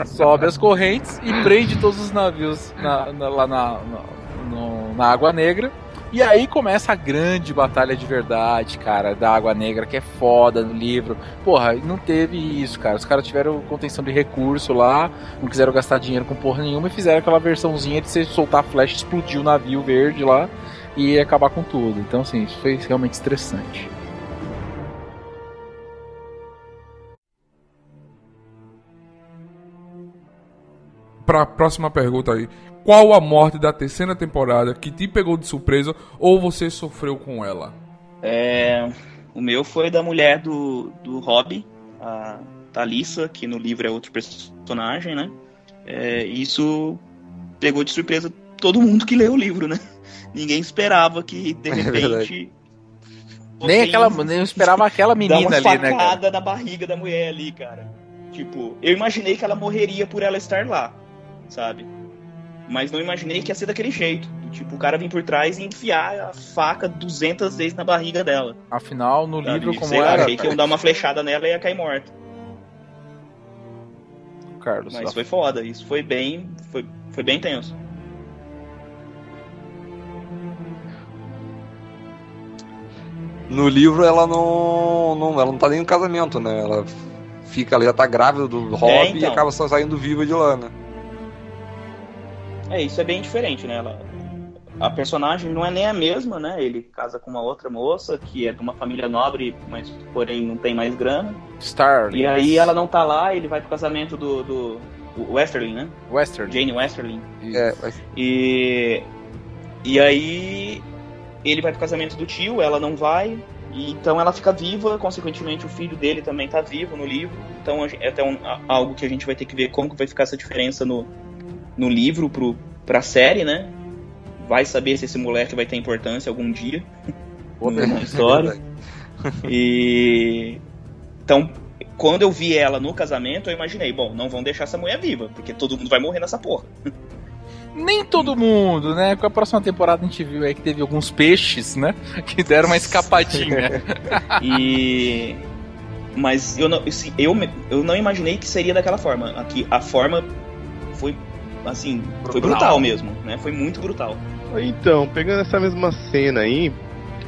sobe as correntes e prende todos os navios na- na- lá na, na, na Água Negra. E aí começa a grande batalha de verdade, cara, da Água Negra, que é foda no livro. Porra, não teve isso, cara. Os caras tiveram contenção de recurso lá, não quiseram gastar dinheiro com porra nenhuma e fizeram aquela versãozinha de você soltar a flecha, explodir o navio verde lá e acabar com tudo. Então, assim, isso foi realmente estressante. Pra próxima pergunta aí. Qual a morte da terceira temporada que te pegou de surpresa ou você sofreu com ela? É, o meu foi da mulher do, do Hobby, a Thalissa, que no livro é outro personagem, né? É, isso pegou de surpresa todo mundo que leu o livro, né? Ninguém esperava que, de É repente. verdade. Nem aquela, nem eu esperava aquela menina uma ali, né, cara? facada na barriga da mulher ali, cara. Tipo, eu imaginei que ela morreria por ela estar lá, sabe? Mas não imaginei que ia ser daquele jeito. Tipo, o cara vir por trás e enfiar a faca 200 vezes na barriga dela. Afinal, no sabe? livro, como Sei lá, era, achei que iam dar uma flechada nela e ia cair morta. Carlos? Mas foi foda, isso foi bem. Foi, foi bem tenso. No livro ela não, não, ela não tá nem no casamento, né? Ela fica ali, já tá grávida do Rob e então. acaba só saindo viva de lá, né? É, isso é bem diferente, né? Ela, a personagem não é nem a mesma, né? Ele casa com uma outra moça que é de uma família nobre, mas porém não tem mais grana. Starling. E aí ela não tá lá, ele vai pro casamento do, do o Westerling, né? Western. Jane Westerling. É, E e aí ele vai pro casamento do tio, ela não vai. E então ela fica viva, consequentemente o filho dele também tá vivo no livro. Então é até um- algo que a gente vai ter que ver como que vai ficar essa diferença no, no livro pro, pra série, né? Vai saber se esse moleque vai ter importância algum dia Boa na história. É verdade. E então, quando eu vi ela no casamento, eu imaginei, bom, não vão deixar essa mulher viva, porque todo mundo vai morrer nessa porra. Nem todo mundo, né? Com a próxima temporada a gente viu aí que teve alguns peixes, né? Que deram uma escapadinha. E mas eu não, assim, eu, eu não imaginei que seria daquela forma. Aqui a forma foi assim, foi Brutal. brutal mesmo, né? Foi muito brutal. Então, pegando essa mesma cena aí,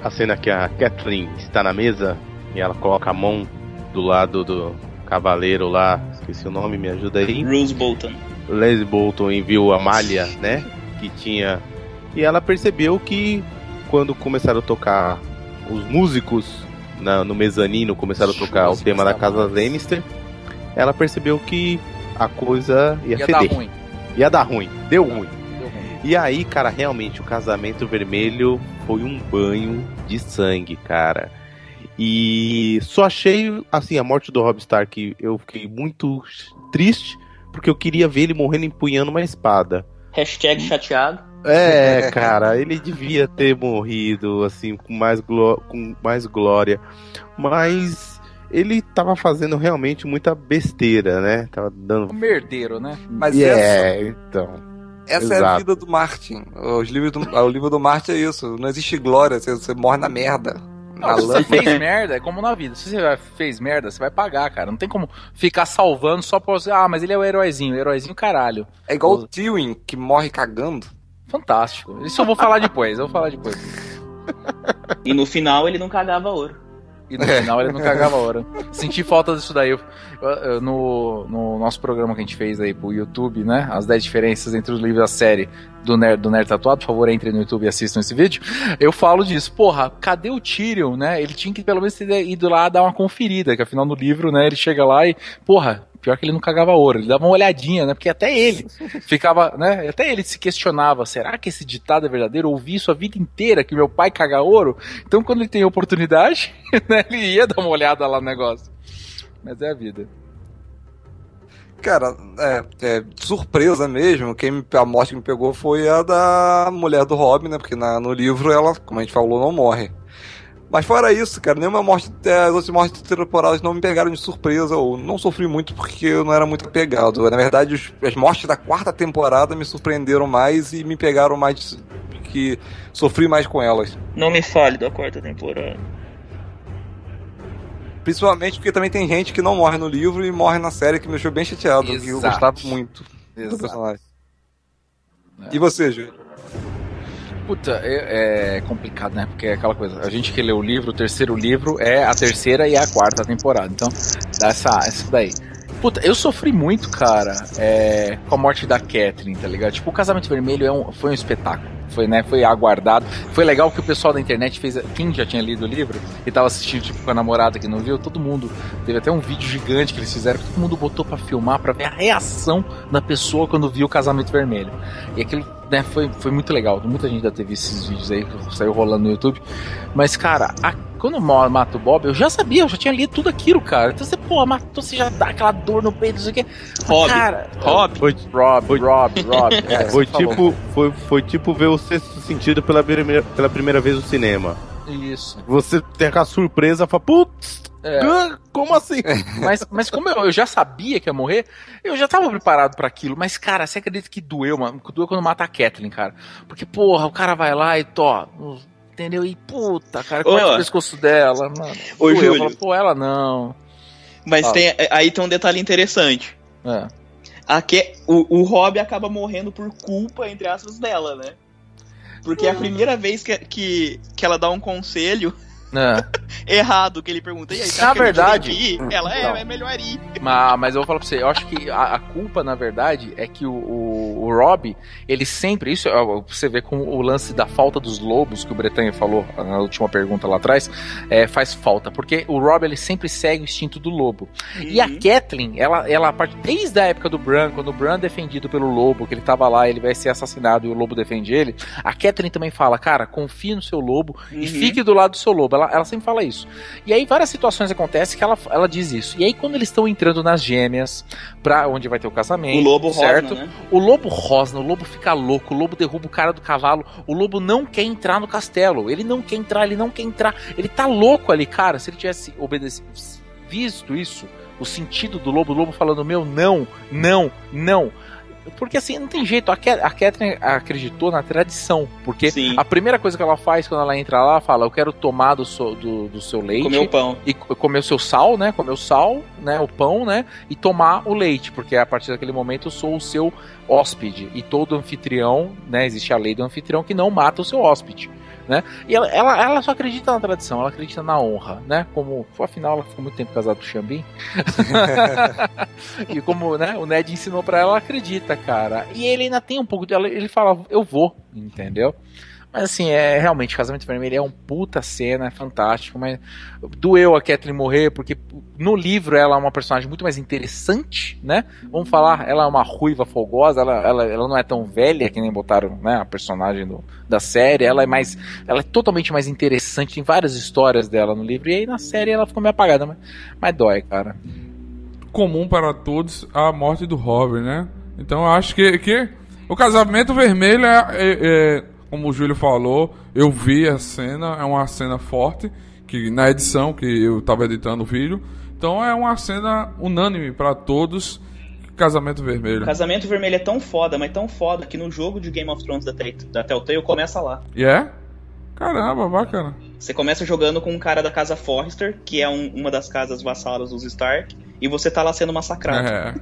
a cena que a Kathleen está na mesa e ela coloca a mão do lado do cavaleiro lá, esqueci o nome, me ajuda aí. Rose Bolton. Les Bolton enviou a malha, né? Que tinha. E ela percebeu que quando começaram a tocar os músicos na- no mezanino, começaram a tocar o tema da casa massa. Lannister, ela percebeu que a coisa ia, Ia dar feder. ruim. Ia dar ruim. Deu ruim. Deu ruim. E aí, cara, realmente o casamento vermelho foi um banho de sangue, cara. E só achei, assim, a morte do Rob Stark, eu fiquei muito triste, porque eu queria ver ele morrendo empunhando uma espada. Hashtag chateado. É, cara, ele devia ter morrido, assim, com mais, gló- com mais glória. Mas ele tava fazendo realmente muita besteira, né? Tava dando. O merdeiro, né? Mas E essa, é, então. essa é a exato. vida do Martin. Os livros do, o livro do Martin é isso. Não existe glória, você, você morre na merda. Não, se você fez merda, é como na vida. Se você fez merda, você vai pagar, cara. Não tem como ficar salvando só pra você. Ah, mas ele é o heróizinho. O heróizinho, caralho. É igual o Tywin, que morre cagando. Fantástico. Isso eu vou falar depois. Eu vou falar depois. E no final ele não cagava ouro. E no final ele não cagava a hora. Senti falta disso daí. Eu- eu- no, no nosso programa que a gente fez aí pro YouTube, né? As 10 diferenças entre os livros da série do Nerd, do Nerd Tatuado. Por favor, entre no YouTube e assistam esse vídeo. Eu falo disso. Porra, cadê o Tyrion, né? Ele tinha que pelo menos ter ido lá dar uma conferida. Que afinal no livro, né? Ele chega lá e, porra, pior que ele não cagava ouro. Ele dava uma olhadinha, né? Porque até ele ficava, né? Até ele se questionava: será que esse ditado é verdadeiro? Eu ouvi isso a vida inteira que meu pai caga ouro. Então quando ele tem oportunidade, né? Ele ia dar uma olhada lá no negócio. Mas é a vida. Cara, é, é, surpresa mesmo, quem me- a morte que me pegou foi a da mulher do Robin, né? Porque na- no livro ela, como a gente falou, não morre. Mas fora isso, cara, nenhuma morte, é, as outras mortes temporais não me pegaram de surpresa, ou não sofri muito porque eu não era muito apegado. Na verdade, os- as mortes da quarta temporada me surpreenderam mais e me pegaram mais, que sofri mais com elas. Não me fale da quarta temporada. Principalmente porque também tem gente que não morre no livro e morre na série, que me deixou bem chateado, que eu Exato. gostava muito do Exato. personagem. É. E você, Júlio? Puta, é, é complicado, né? Porque é aquela coisa. A gente que lê o livro, o terceiro livro é a terceira e a quarta temporada. Então, dá essa, essa daí. Puta, eu sofri muito, cara, é, com a morte da Catherine, tá ligado? Tipo, o Casamento Vermelho é um, foi um espetáculo. Foi, né? Foi aguardado. Foi legal que o pessoal da internet fez. Quem já tinha lido o livro e tava assistindo, tipo, com a namorada que não viu, todo mundo. Teve até um vídeo gigante que eles fizeram que todo mundo botou pra filmar, pra ver a reação da pessoa quando viu o Casamento Vermelho. E aquilo, né, foi, foi muito legal. Muita gente já teve esses vídeos aí que saiu rolando no YouTube. Mas, cara, a- quando mata o Bob, eu já sabia, eu já tinha lido tudo aquilo, cara. Então você, porra, matou, você já dá aquela dor no peito, não sei o quê. Rob. Cara, Rob. Foi, Rob, Foi- Rob, Rob. é, foi falou. tipo, foi, foi tipo ver o sexto sentido pela primeira, pela primeira vez no cinema. Isso. Você tem aquela surpresa, fala, putz, É. como assim? Mas, mas como eu, eu já sabia que ia morrer, eu já tava preparado pra aquilo. Mas, cara, você acredita que doeu, mano? Doeu quando mata a Kathleen, cara. Porque, porra, o cara vai lá e tó. Entendeu? E puta, cara, corta Ô. o pescoço dela, mano. Ô. Eu Júlio. falo, Pô, ela não. Mas Fala. tem, aí tem um detalhe interessante. É. Aqui, o, o Rob acaba morrendo por culpa, entre aspas, dela, né? Porque é a primeira vez que, que, que ela dá um conselho É. errado, que ele pergunta, e aí, Na verdade- ir? Ela, é, Não. é melhor ir. Mas, mas eu vou falar pra você, eu acho que a, a culpa, na verdade, é que o, o, o Rob, ele sempre, isso você vê com o lance da falta dos lobos que o Bretanha falou na última pergunta lá atrás, é, faz falta, porque o Rob ele sempre segue o instinto do lobo. Uhum. E a uhum. Kathleen, ela, ela desde a época do Bran, quando o Bran é defendido pelo lobo, que ele tava lá, ele vai ser assassinado e o lobo defende ele, a Kathleen também fala, cara, confie no seu lobo uhum. e fique do lado do seu lobo. Ela, ela sempre fala isso. E aí várias situações acontecem que ela, ela diz isso. E aí quando eles estão entrando nas gêmeas, pra onde vai ter o casamento, o lobo certo? Rosna, né? O lobo rosna, o lobo fica louco, o lobo derruba o cara do cavalo, o lobo não quer entrar no castelo, ele não quer entrar, ele não quer entrar, ele tá louco ali, cara, se ele tivesse obedecido, visto isso, o sentido do lobo, o lobo falando, meu, não, não, não. Porque assim, não tem jeito. A, Catherine acreditou na tradição. Porque Sim. a primeira coisa que ela faz quando ela entra lá, fala: Eu quero tomar do, so, do, do seu leite. Comer o pão. E comer o seu sal, né? Comer o sal, né? O pão, né? E tomar o leite. Porque a partir daquele momento eu sou o seu hóspede. E todo anfitrião, né? Existe a lei do anfitrião que não mata o seu hóspede né? E ela, ela, ela, só acredita na tradição, ela acredita na honra, né? Como, afinal, ela ficou muito tempo casada com o Xambin. e como, né, o Ned ensinou para ela, ela acredita, cara. E ele ainda tem um pouco de. Ele fala, eu vou, entendeu? Mas assim, é realmente, Casamento Vermelho é um puta cena, é fantástico, mas doeu a Kathleen morrer, porque no livro ela é uma personagem muito mais interessante, né? Vamos falar, ela é uma ruiva fogosa, ela, ela, ela não é tão velha que nem botaram né, a personagem do, da série, ela é mais. Ela é totalmente mais interessante, tem várias histórias dela no livro, e aí na série ela ficou meio apagada, mas, mas dói, cara. Comum para todos a morte do Robin, né? Então eu acho que, que o casamento vermelho é, é, é como o Júlio falou, eu vi a cena, é uma cena forte, que na edição que eu estava editando o vídeo. Então é uma cena unânime para todos. Casamento Vermelho. Casamento Vermelho é tão foda, mas tão foda que no jogo de Game of Thrones da, da Telltale começa lá. E yeah? é? Caramba, bacana. Você começa jogando com um cara da casa Forrester, que é um, uma das casas vassalas dos Stark, e você tá lá sendo massacrado. É.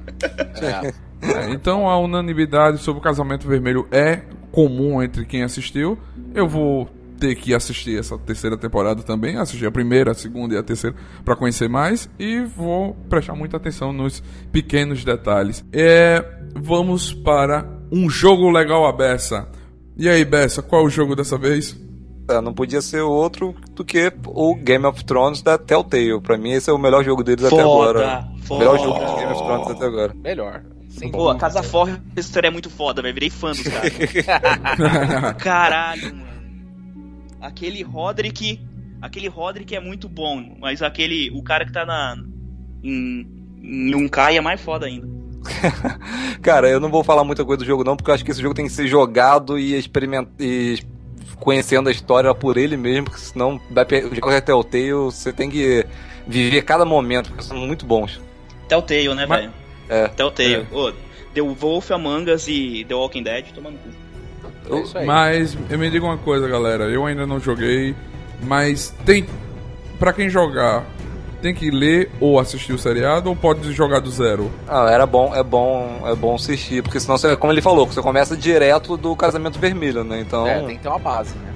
é. Então a unanimidade sobre o Casamento Vermelho é comum entre quem assistiu. Eu vou ter que assistir essa terceira temporada também, assistir a primeira, a segunda e a terceira para conhecer mais e vou prestar muita atenção nos pequenos detalhes. É, vamos para um jogo legal a beça. E aí, Bessa, qual é o jogo dessa vez? É, não podia ser outro do que o Game of Thrones da Telltale. Pra mim, esse é o melhor jogo deles foda, até agora. Foda. Melhor jogo de Game of Thrones até agora. Melhor. Sim, Pô, a Casa Forrester é muito foda, velho. Virei fã dos caras. Caralho, mano. Aquele Roderick. Aquele Roderick é muito bom, mas aquele. O cara que tá na. Em, em um Kai é mais foda ainda. cara, eu não vou falar muita coisa do jogo, não, porque eu acho que esse jogo tem que ser jogado e experimentar. E conhecendo a história por ele mesmo, porque senão vai perder qualquer Telltale, você tem que viver cada momento, porque são muito bons. Telltale, né, velho? É. Telltale. É. Oh, The Wolf Among Us e The Walking Dead tomando cu. É mas eu me diga uma coisa, galera. Eu ainda não joguei, mas tem. Pra quem jogar, tem que ler ou assistir o seriado ou pode jogar do zero? Ah, era bom, é bom, é bom assistir, porque senão você, como ele falou, você começa direto do casamento vermelho, né? Então. É, tem que ter uma base, né?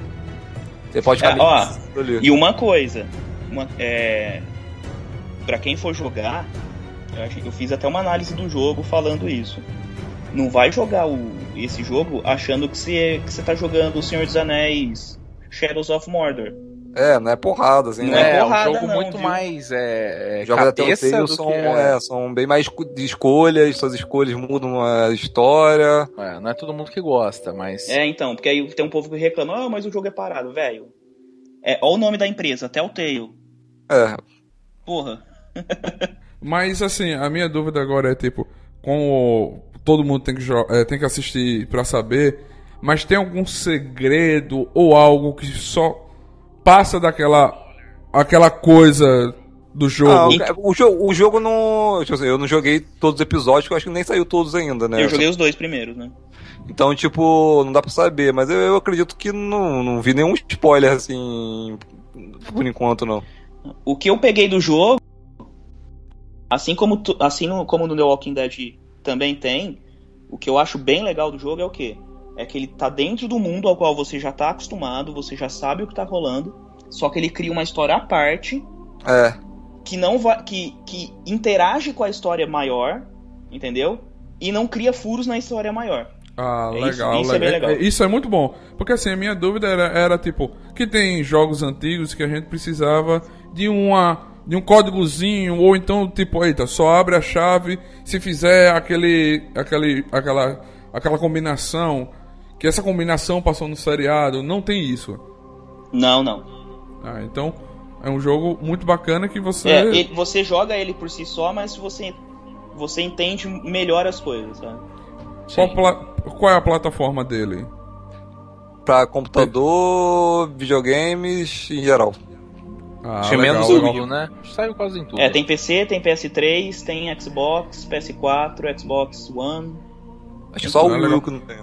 Você pode ficar. É, ó, e uma coisa, uma, é, para quem for jogar, eu, fiz até uma análise do jogo falando isso. Não vai jogar o, esse jogo achando que você, que você tá jogando O Senhor dos Anéis Shadows of Mordor. É, não é porrada, assim. Não né? é, porrada, é um jogo não, muito viu? mais. É, é Jogos da Telltale são, que, é... é... são bem mais de escolhas, suas escolhas mudam a história. É, não é todo mundo que gosta, mas. É, então, porque aí tem um povo que reclama, ah, mas o jogo é parado, velho. É, olha o nome da empresa, Telltale. É. Porra. Mas assim, a minha dúvida agora é tipo, como todo mundo tem que, é, tem que assistir para saber, mas tem algum segredo ou algo que só passa daquela aquela coisa do jogo? Ah, o, jogo o jogo não. Eu não joguei todos os episódios, eu acho que nem saiu todos ainda, né? Eu joguei os dois primeiros, né? Então, tipo, não dá pra saber, mas eu, eu acredito que não, não vi nenhum spoiler assim. Por enquanto, não. O que eu peguei do jogo Assim como, tu, assim como no The Walking Dead também tem, o que eu acho bem legal do jogo é o quê? É que ele tá dentro do mundo ao qual você já tá acostumado, você já sabe o que tá rolando, só que ele cria uma história à parte. É. Que não vai. Que, que interage com a história maior, entendeu? E não cria furos na história maior. Ah, É isso- legal, isso é bem legal. legal. Isso é muito bom. Porque assim, a minha dúvida era, era tipo, que tem jogos antigos que a gente precisava de uma de um códigozinho ou então tipo, eita, só abre a chave se fizer aquele aquele aquela aquela combinação que essa combinação passou no seriado, não tem isso. Não, não. Ah, então é um jogo muito bacana que você É, ele- você joga ele por si só, mas você, você entende melhor as coisas, sabe? qual, pla- qual é a plataforma dele? Pra computador, videogames em geral. Ah, que legal, menos legal. tudo, né? Saiu quase em tudo. É, tem PC, tem PS3, tem Xbox, PS4, Xbox One. Acho que só o Wii legal. U que não tem.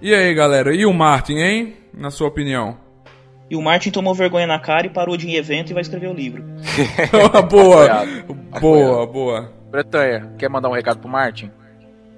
E aí, galera? E o Martin, hein? Na sua opinião? E o Martin tomou vergonha na cara e parou de ir em evento e vai escrever o livro. boa, Apoiado. boa, boa. Bretanha, quer mandar um recado pro Martin?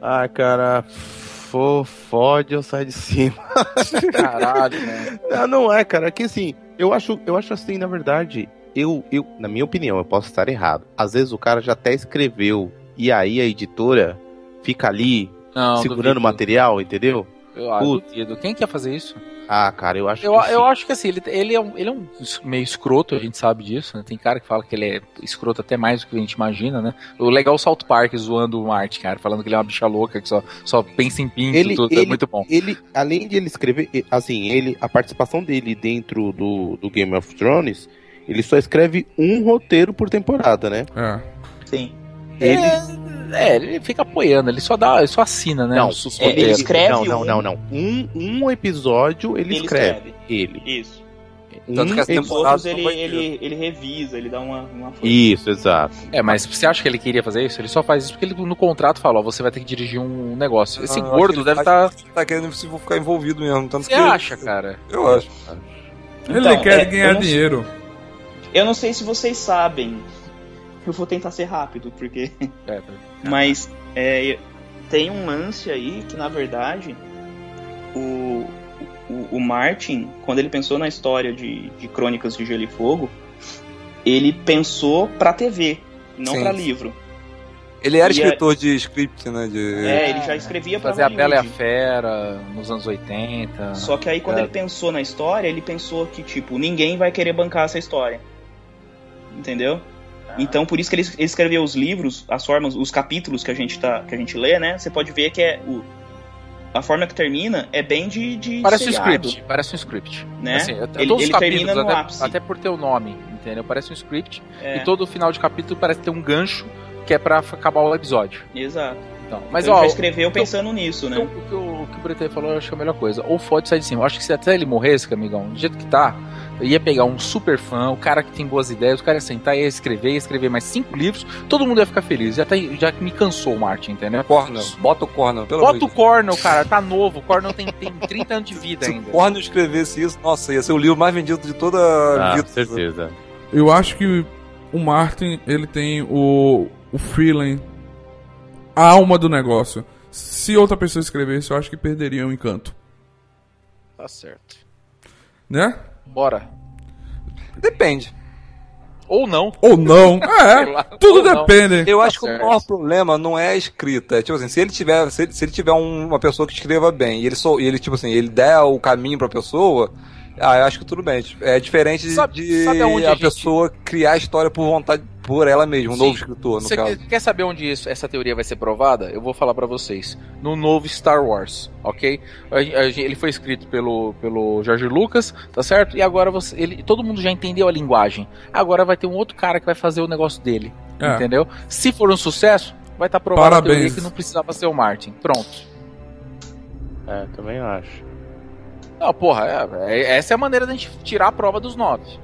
Ah, cara, fo- fode eu saio de cima. Caralho, né? Não, não é, cara. É que assim, eu acho, eu acho assim, na verdade, eu, eu, na minha opinião, eu posso estar errado. Às vezes o cara já até escreveu e aí a editora fica ali Não, segurando o material, entendeu? Eu ah, duvido. Quem quer fazer isso? Ah, cara, eu acho Eu, que eu sim. acho que assim, ele, ele, é um, ele é um meio escroto, a gente sabe disso, né? Tem cara que fala que ele é escroto até mais do que a gente imagina, né? O legal é o South Park zoando o Martin, cara, falando que ele é uma bicha louca, que só, só pensa em pinto, Ele- tudo, é ele- muito bom. Ele, além de ele escrever, assim, ele, a participação dele dentro do, do Game of Thrones, ele só escreve um roteiro por temporada, né? É. Sim. Ele, É, ele fica apoiando, ele só dá, ele só assina, né? Não, é, ele escreve não, não, um- não, não. Um, um episódio ele, Ele escreve. escreve. Ele. Isso. Tanto que essa Os episódio- temporada outros não ele, ele, ele revisa, ele dá uma, uma força. Isso, exato. É, mas você acha que ele queria fazer isso? Ele só faz isso porque ele no contrato fala, ó, você vai ter que dirigir um negócio. Esse Ah, gordo deve tá- estar. Tá querendo se vou ficar envolvido mesmo. Tanto Você que acha, cara? Eu acho. Ele Então, quer é, ganhar eu não- dinheiro. Eu não sei se vocês sabem. Eu vou tentar ser rápido, porque. É, Mas é, tem um lance aí que, na verdade, o, o, o Martin, quando ele pensou na história de, de Crônicas de Gelo e Fogo, ele pensou pra TV, não Sim. pra livro. Ele era E é- escritor de script, né? De... É, ele já escrevia pra Fazer a Bela e a. Fera nos anos 80. Só que aí quando É. ele pensou na história, ele pensou que, tipo, ninguém vai querer bancar essa história. Entendeu? Então por isso que ele ele escreveu os livros, as formas, os capítulos que a gente tá, que a gente lê, né? Você pode ver que é o a forma que termina é bem de, de Parece um seriado, script, parece um script. né? Assim, até- ele ele termina no até, ápice. até por ter o nome, entendeu? Parece um script. É, E todo final de capítulo parece ter um gancho que é pra f- acabar o episódio. Exato. Então, mas ele ó, já escreveu o que eu- pensando nisso, né? o que o, o que o Bretanha falou, eu acho que é a melhor coisa. Ou fode sai de cima. Eu acho que se até ele morresse, amigão, do jeito que tá, eu ia pegar um super fã, o cara que tem boas ideias, o cara ia sentar, ia escrever, ia escrever mais cinco livros, todo mundo ia ficar feliz. Já, tá, já me cansou o Martin, entendeu? Cornel. Bota o Cornel, pelo Bota o Cornel, cara, tá novo. O Cornel tem, tem 30 anos de vida. Se ainda. o Cornel escrevesse isso, nossa, ia ser o livro mais vendido de toda a Ah, vida. com certeza. Eu acho que o Martin, ele tem o, o feeling, a alma do negócio. Se outra pessoa escrevesse, eu acho que perderia o encanto. Tá certo. Né? Bora. Depende. Ou não. Ou não. É, Sei lá. tudo Ou não. depende. Eu Tá acho que certo. o maior problema não é a escrita. É, tipo assim, se ele tiver, se ele, se ele tiver um- uma pessoa que escreva bem e ele, só, e ele, tipo assim, ele der o caminho pra pessoa, ah, eu acho que tudo bem. É diferente de, Sabe- de sabe a, a gente- pessoa criar a história por vontade, por ela mesma, um Sim. novo escritor, no Você caso. quer, quer saber onde isso- essa teoria vai ser provada? Eu vou falar pra vocês. No novo Star Wars, ok? A- a- ele foi escrito pelo, pelo George Lucas, tá certo? E agora você, ele, todo mundo já entendeu a linguagem. Agora vai ter um outro cara que vai fazer o negócio dele, É. entendeu? Se for um sucesso, vai estar provada a teoria que não precisava ser o Martin. Pronto. É, também acho. Não, porra, é- é- essa é a maneira da gente tirar a prova dos nove.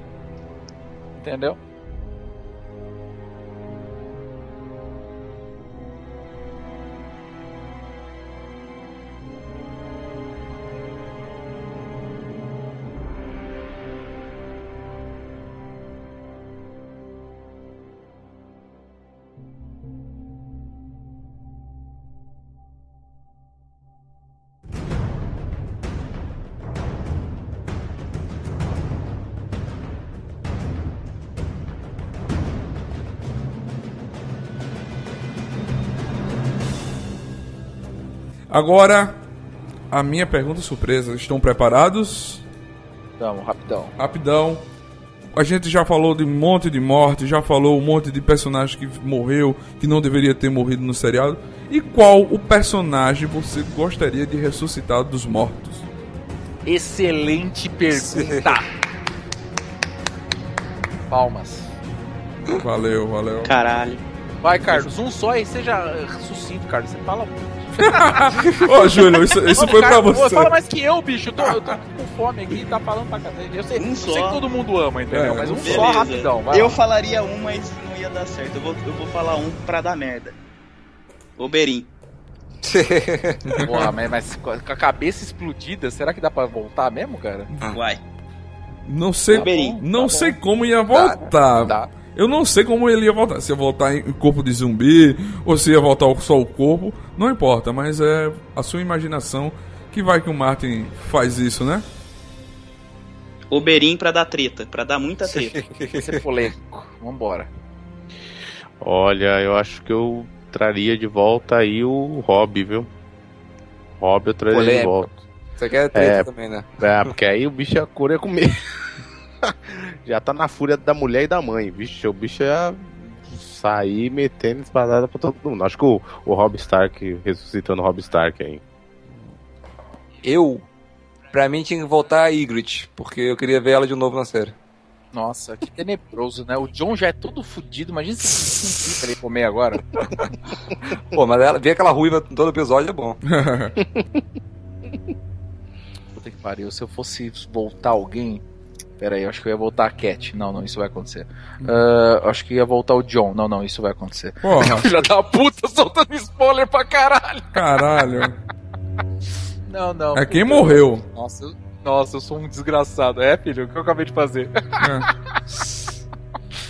Entendeu? Agora, a minha pergunta surpresa. Estão preparados? Vamos, rapidão. Rapidão. A gente já falou de um monte de morte, já falou um monte de personagem que morreu, que não deveria ter morrido no seriado. E qual o personagem você gostaria de ressuscitar dos mortos? Excelente pergunta. Palmas. Valeu, valeu. Caralho. Vai, Carlos, um só e seja sucinto, Carlos. Você fala muito. Ô, Júlio, isso, isso Mano, foi pra Carlos, pô, você. Fala mais que eu, bicho. Eu tô, eu tô com fome aqui, tá falando pra cacete. Eu sei, Um sei que todo mundo ama, entendeu? É, Mas um beleza. só rapidão. Vai eu falaria um, mas não ia dar certo. Eu vou, eu vou falar um pra dar merda. Oberin. Porra, mas, mas com a cabeça explodida, será que dá pra voltar mesmo, cara? Vai. Não sei, Oberyn. não Tá sei como ia voltar. Dá. Eu não sei como ele ia voltar. Se ia voltar em corpo de zumbi ou se ia voltar só o corpo. Não importa, mas é a sua imaginação que vai que o Martin faz isso, né? Oberin pra dar treta, pra dar muita treta. Ser polêmico. Vambora. Olha, eu acho que eu traria de volta aí o Hobby, viu? Hobby eu traria de Polêmico. volta. Você quer treta É. também, né? É, porque aí o bicho ia cura ia comer. Já tá na fúria da mulher e da mãe. Vixe, o bicho ia sair metendo espadada pra todo mundo. Acho que o, o Rob Stark, ressuscitando o Rob Stark aí. Eu, pra mim, tinha que voltar a Ygritte, porque eu queria ver ela de novo na série. Nossa, que tenebroso, né? O John já é todo fudido. Imagina se se ele comer agora. Pô, mas ela, ver aquela ruiva em todo episódio é bom. Puta que pariu. Se eu fosse voltar alguém. Pera aí, acho que eu ia voltar a Cat. Não, não, isso vai acontecer. Ah, acho que ia voltar o John. Não, não, isso vai acontecer. Porra, Filha da puta, soltando spoiler pra caralho. caralho. Não, não. É quem morreu. Nossa, eu, nossa, eu sou um desgraçado. É, filho, o que eu acabei de fazer?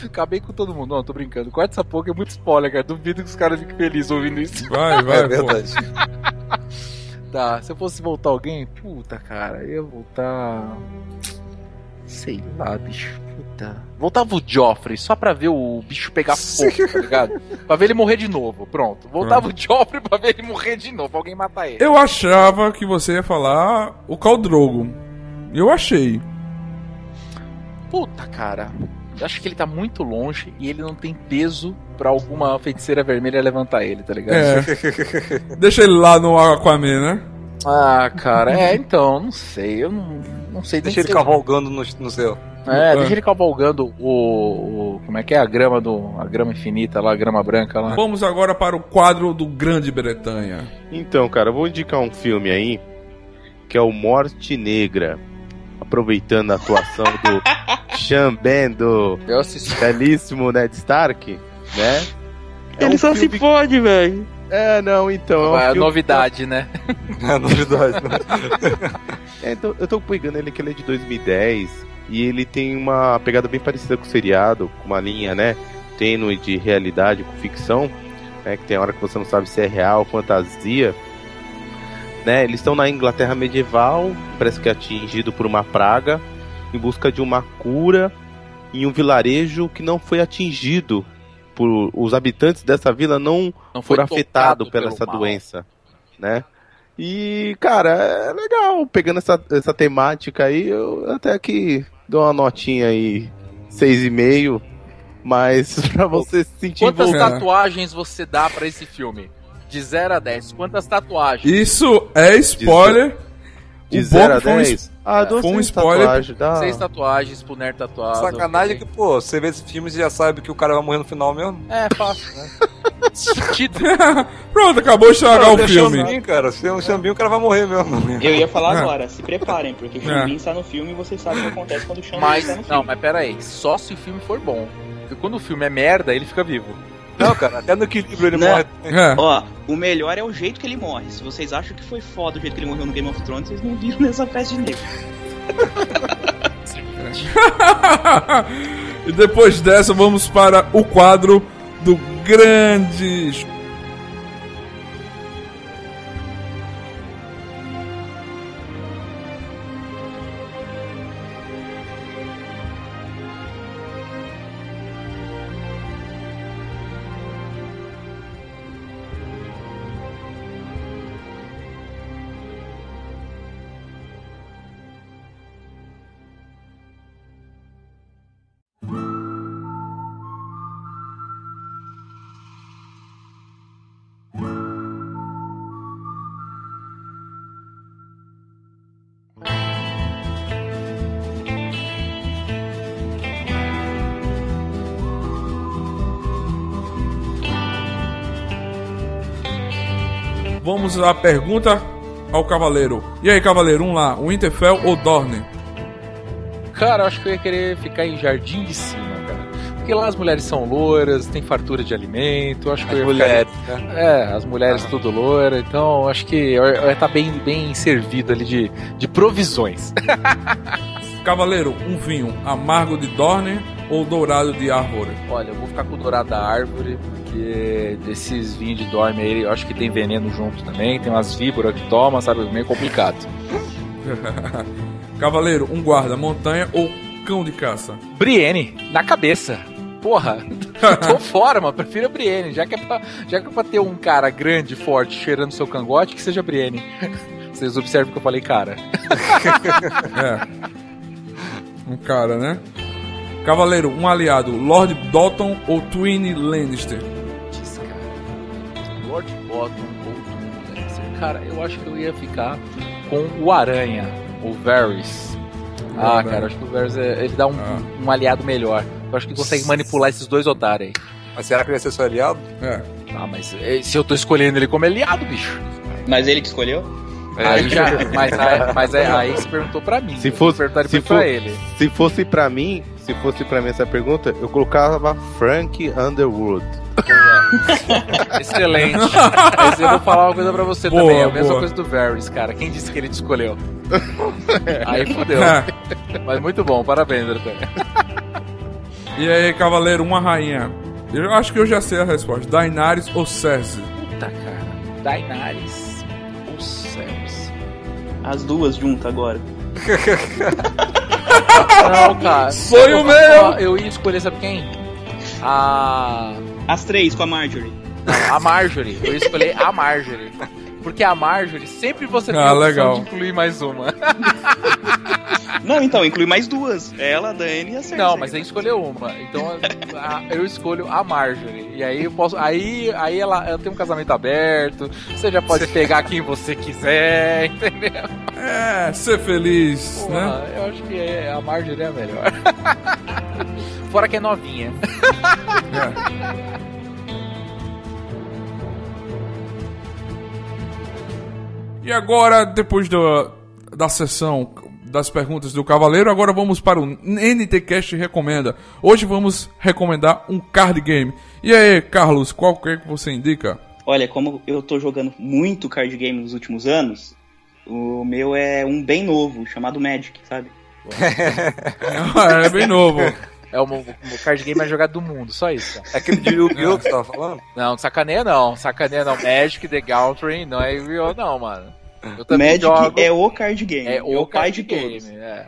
Acabei com todo mundo. Não, tô brincando. Corta essa porra, é muito spoiler, cara. Duvido que os caras fiquem felizes ouvindo isso. Vai, vai, é verdade. Tá, se eu fosse voltar alguém, puta, cara, eu ia voltar. Sei lá, bicho. Puta. Voltava o Joffrey só pra ver o bicho pegar fogo, tá ligado? pra ver ele morrer de novo. Pronto. Voltava o Joffrey pra ver ele morrer de novo. Alguém matar ele. Eu achava que você ia falar o Caldrogo. Eu achei. Puta, cara. Eu acho que ele tá muito longe e ele não tem peso pra alguma feiticeira vermelha levantar ele, tá ligado? É. Deixa ele lá no Aquaman, né? Ah, cara, é, então, não sei. Eu não, não sei. Deixa ele sei- cavalgando no, no céu. É, deixa ele cavalgando o, o- Como é que é a grama do. A grama infinita lá, a grama branca lá. Vamos agora para o quadro do Grande Bretanha. Então, cara, eu vou indicar um filme aí que é o Morte Negra. Aproveitando a atuação do Sean Ben, do Eu assisti. belíssimo Ned Stark, né? É Ele um só se fode, velho. É, não, então. É, um É filme- novidade, né? É novidade. É, então, eu tô pegando ele que ele é de 2010 e ele tem uma pegada bem parecida com o seriado, com uma linha, né, tênue de realidade com ficção, né, que tem hora que você não sabe se é real ou fantasia. né? Eles estão na Inglaterra medieval, parece que é atingido por uma praga, em busca de uma cura em um vilarejo que não foi atingido por os habitantes dessa vila não, Não foram afetados pela essa mal. doença, né? E, cara, é legal, pegando essa, essa temática aí, eu até que dou uma notinha aí, 6,5, mas pra você se sentir Quantas envolvido. tatuagens você dá pra esse filme? De 0 a 10. Quantas tatuagens? Isso é spoiler. De O 0 a bom foi um 10, ah, dou foi um seis spoiler. tatuagens, dá... Seis tatuagens pro Nerd tatuado. Sacanagem ok. que, pô, você vê esse filme e já sabe que o cara vai morrer no final mesmo. É, fácil, né? Pronto, acabou de estragar o Tem filme. Xambim, cara. Se tem um Xambim, o cara vai morrer mesmo. Eu ia falar É. agora, se preparem, porque o Xambin está no filme e vocês sabem o que acontece quando o Xambin Mas, está no filme. não, mas pera aí. Só se o filme for bom. Porque quando o filme é merda, ele fica vivo. Não, cara, até no equilíbrio ele Não. morre. É. Ó, o melhor é o jeito que ele morre. Se vocês acham que foi foda o jeito que ele morreu no Game of Thrones, vocês não viram nessa festa de negro. e depois dessa, vamos para o quadro do grande. Vamos à pergunta ao cavaleiro. E aí, cavaleiro, um lá, Winterfell ou Dorne? Cara, eu acho que eu ia querer ficar em Jardim de Cima, cara. Porque lá as mulheres são loiras, tem fartura de alimento. eu Acho que eu ia Mulheres, ficar... né? É, as mulheres tudo loira. Então, eu acho que eu eu ia estar bem, bem servido ali de, de provisões. Cavaleiro, um vinho amargo de Dorne ou dourado de Árvore? Olha, eu vou ficar com o dourado da árvore, porque desses vinhos de dorme aí, eu acho que tem veneno junto também. Tem umas víboras que tomam, sabe? Meio complicado. Cavaleiro, um guarda montanha ou cão de caça? Brienne, na cabeça. Porra, tô fora, mano. Prefiro a Brienne. Já que, é pra, já que é pra ter um cara grande, forte, cheirando seu cangote, que seja Brienne. Vocês observam que eu falei cara. É. Um cara, né? Cavaleiro, um aliado, Lord Dalton ou Twin Lannister? Putz, cara. Lord Bottom ou Doom Lannister. Cara, eu acho que eu ia ficar com o Aranha, o Varys. Ah, Aranha. cara, acho que o Varys é- ele dá um, Ah. um aliado melhor. Eu acho que consegue manipular esses dois otários aí. Mas será que ele ia ser seu aliado? É. Ah, mas eh, se eu tô escolhendo ele como aliado, bicho. Mas ele que escolheu? Aí já. Mas, aí, mas é, aí você perguntou pra mim. Se fosse- perguntar se pra for- ele. Se fosse pra mim, se fosse pra mim essa pergunta, eu colocava Frank Underwood. Excelente. Mas eu vou falar uma coisa pra você Boa, também. É a mesma boa. coisa do Varys, cara. Quem disse que ele te escolheu? Aí fodeu. É. Mas muito bom, parabéns, Bertão. E aí, cavaleiro, uma rainha. Eu acho que eu já sei a resposta. Daenerys ou Cersei? Puta, cara. Cersei? As duas juntas agora. Não, cara. Sonho eu, meu! Eu ia escolher, sabe quem? A. As três com a Marjorie. A Marjorie. Eu ia escolher a Marjorie. Porque a Marjorie sempre você tem Ah, a opção legal. de incluir mais uma. Não, então, inclui mais duas. Ela, a Dani e a Cersei. Não, mas aí escolheu uma. Então a- eu escolho a Marjorie. E aí eu posso. Aí, aí ela, ela tem um casamento aberto. Você já pode pegar quem você quiser, entendeu? É, ser feliz, Porra, né? eu acho que é- a Marjorie é a melhor. Fora que é novinha. É. E agora, depois da, da sessão das perguntas do Cavaleiro, agora vamos para o NTCast Recomenda. Hoje vamos recomendar um card game. E aí, Carlos, qual que é que você indica? Olha, como eu tô jogando muito card game nos últimos anos, o meu é um bem novo, chamado Magic, sabe? Ah, é bem novo. É o, o card game mais jogado do mundo, só isso. É aquele de Yu-Gi-Oh! que você tava falando? Não, sacaneia não. Sacaneia não. Magic, The Gathering, não é Yu-Gi-Oh! não, mano. Eu também Magic jogo. é o card game. É o pai card de todos. game. É.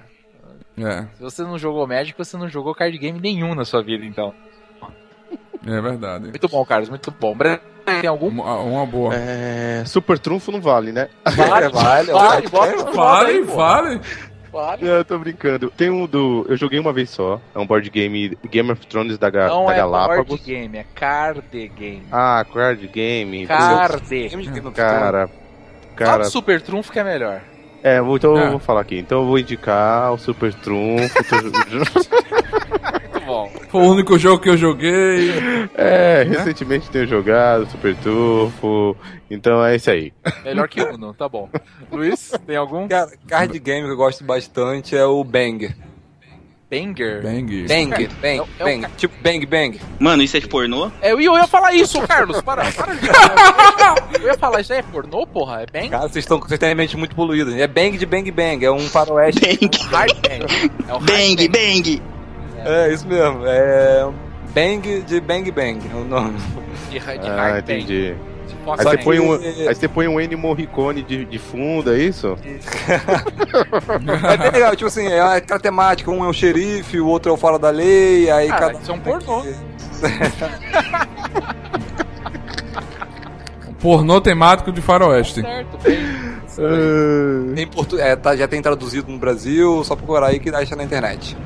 É, Se você não jogou Magic, você não jogou card game nenhum na sua vida, então. é verdade. Muito bom, Carlos, muito bom. Tem algum? Uma, uma boa. É, super trunfo não vale, né? Vale, vale. Vale, Vale, aí, pô. vale. Vale. Não, eu tô brincando. Tem um do. Eu joguei uma vez só. É um board game Game of Thrones da, Ga- Não da é Galápagos. board game, é card game. Ah, card game. Card. Game Cara. Fala do Super Trunfo que é melhor. é, vou- então É. eu vou falar aqui. Então eu vou indicar o Super Trunfo. Muito bom. Foi o único jogo que eu joguei. é, recentemente tenho jogado Super Trunfo. Então é isso aí. Melhor que Uno, tá bom. Luiz, tem algum? Cara, card game que eu gosto bastante é o Bang. Banger? Bang. Bang, bang, É o- é o bang. ca- Tipo Bang Bang. Mano, isso é de pornô? É, eu ia falar isso, Carlos. Para, para de Eu ia falar, isso aí é pornô, porra? É bang? Cara, vocês estão vocês têm a mente muito poluída. É Bang de Bang Bang. É um faroeste. Bang, Hard bang. É o hard bang, bang. É, isso mesmo. É. Bang de Bang Bang. É o nome. De, de hard Ah, bang. entendi. Aí você, põe um, aí você põe um Ennio Morricone de, de fundo, é isso? É bem legal, tipo assim, é aquela temática, um é o xerife, o outro é o fora da lei, aí Cara, cada isso é um pornô. Pornô temático de faroeste. Certo, bem. Tem portu... é, tá, já tem traduzido no Brasil, só procurar aí que acha na internet.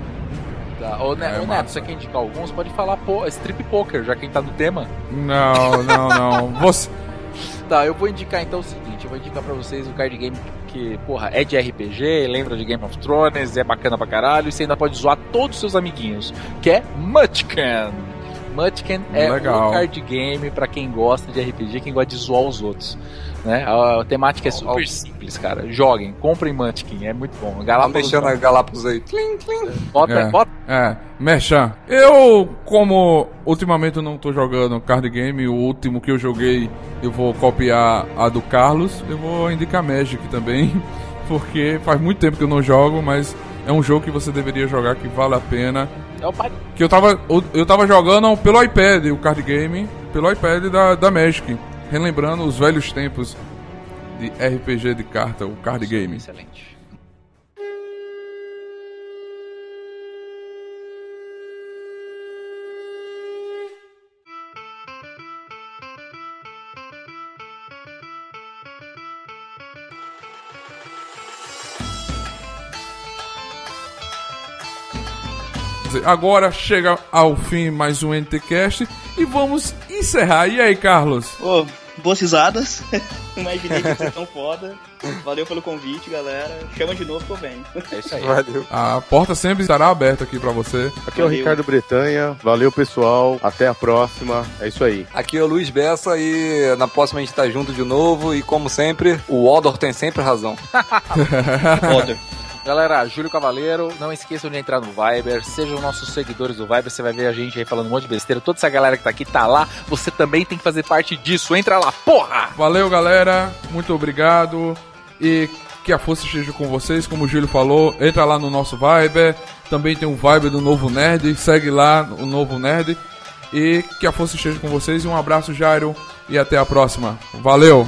Tá. Ô, Ne- É, ô, Neto, você quer indicar alguns? Pode falar, pô, strip poker, já quem tá no tema. Não, não, não. Você. Tá, eu vou indicar então o seguinte, eu vou indicar pra vocês o card game que, porra, é de RPG, lembra de Game of Thrones, é bacana pra caralho, e você ainda pode zoar todos os seus amiguinhos, que é Munchkin. Munchkin é Legal. o card game pra quem gosta de RPG, quem gosta de zoar os outros. Né? A, a temática é super simples, cara. Joguem, comprem Munchkin, é muito bom. Galápagos, mexendo a Galápagos aí. Tlim, tlim. bota, É. bota É, Merchan. Eu, como ultimamente eu não tô jogando card game, o último que eu joguei eu vou copiar a do Carlos. Eu vou indicar Magic também, porque faz muito tempo que eu não jogo, mas é um jogo que você deveria jogar que vale a pena. é. Que eu tava, eu- eu tava jogando pelo iPad, o card game, pelo iPad da, da Magic, relembrando os velhos tempos de RPG de carta, o card game. Excelente. Agora chega ao fim mais um NTCast e vamos encerrar. E aí, Carlos? Ô, boas risadas. Imaginei que ia ser tão foda. Valeu pelo convite, galera. Chama de novo que eu venho. É isso aí. Valeu. A porta sempre estará aberta aqui pra você. Aqui é o Valeu. Ricardo Bretanha. Valeu, pessoal. Até a próxima. É isso aí. Aqui é o Luiz Bessa e na próxima a gente tá junto de novo. E como sempre, o Odor tem sempre razão. Foda. Galera, Júlio Cavaleiro, não esqueçam de entrar no Viber, sejam nossos seguidores do Viber, você vai ver a gente aí falando um monte de besteira. Toda essa galera que tá aqui tá lá, você também tem que fazer parte disso. Entra lá, porra! Valeu, galera. Muito obrigado. E que a força esteja com vocês. Como o Júlio falou, entra lá no nosso Viber. Também tem o Viber do Novo Nerd. Segue lá o Novo Nerd. E que a força esteja com vocês. E um abraço, Jairo. E até a próxima. Valeu!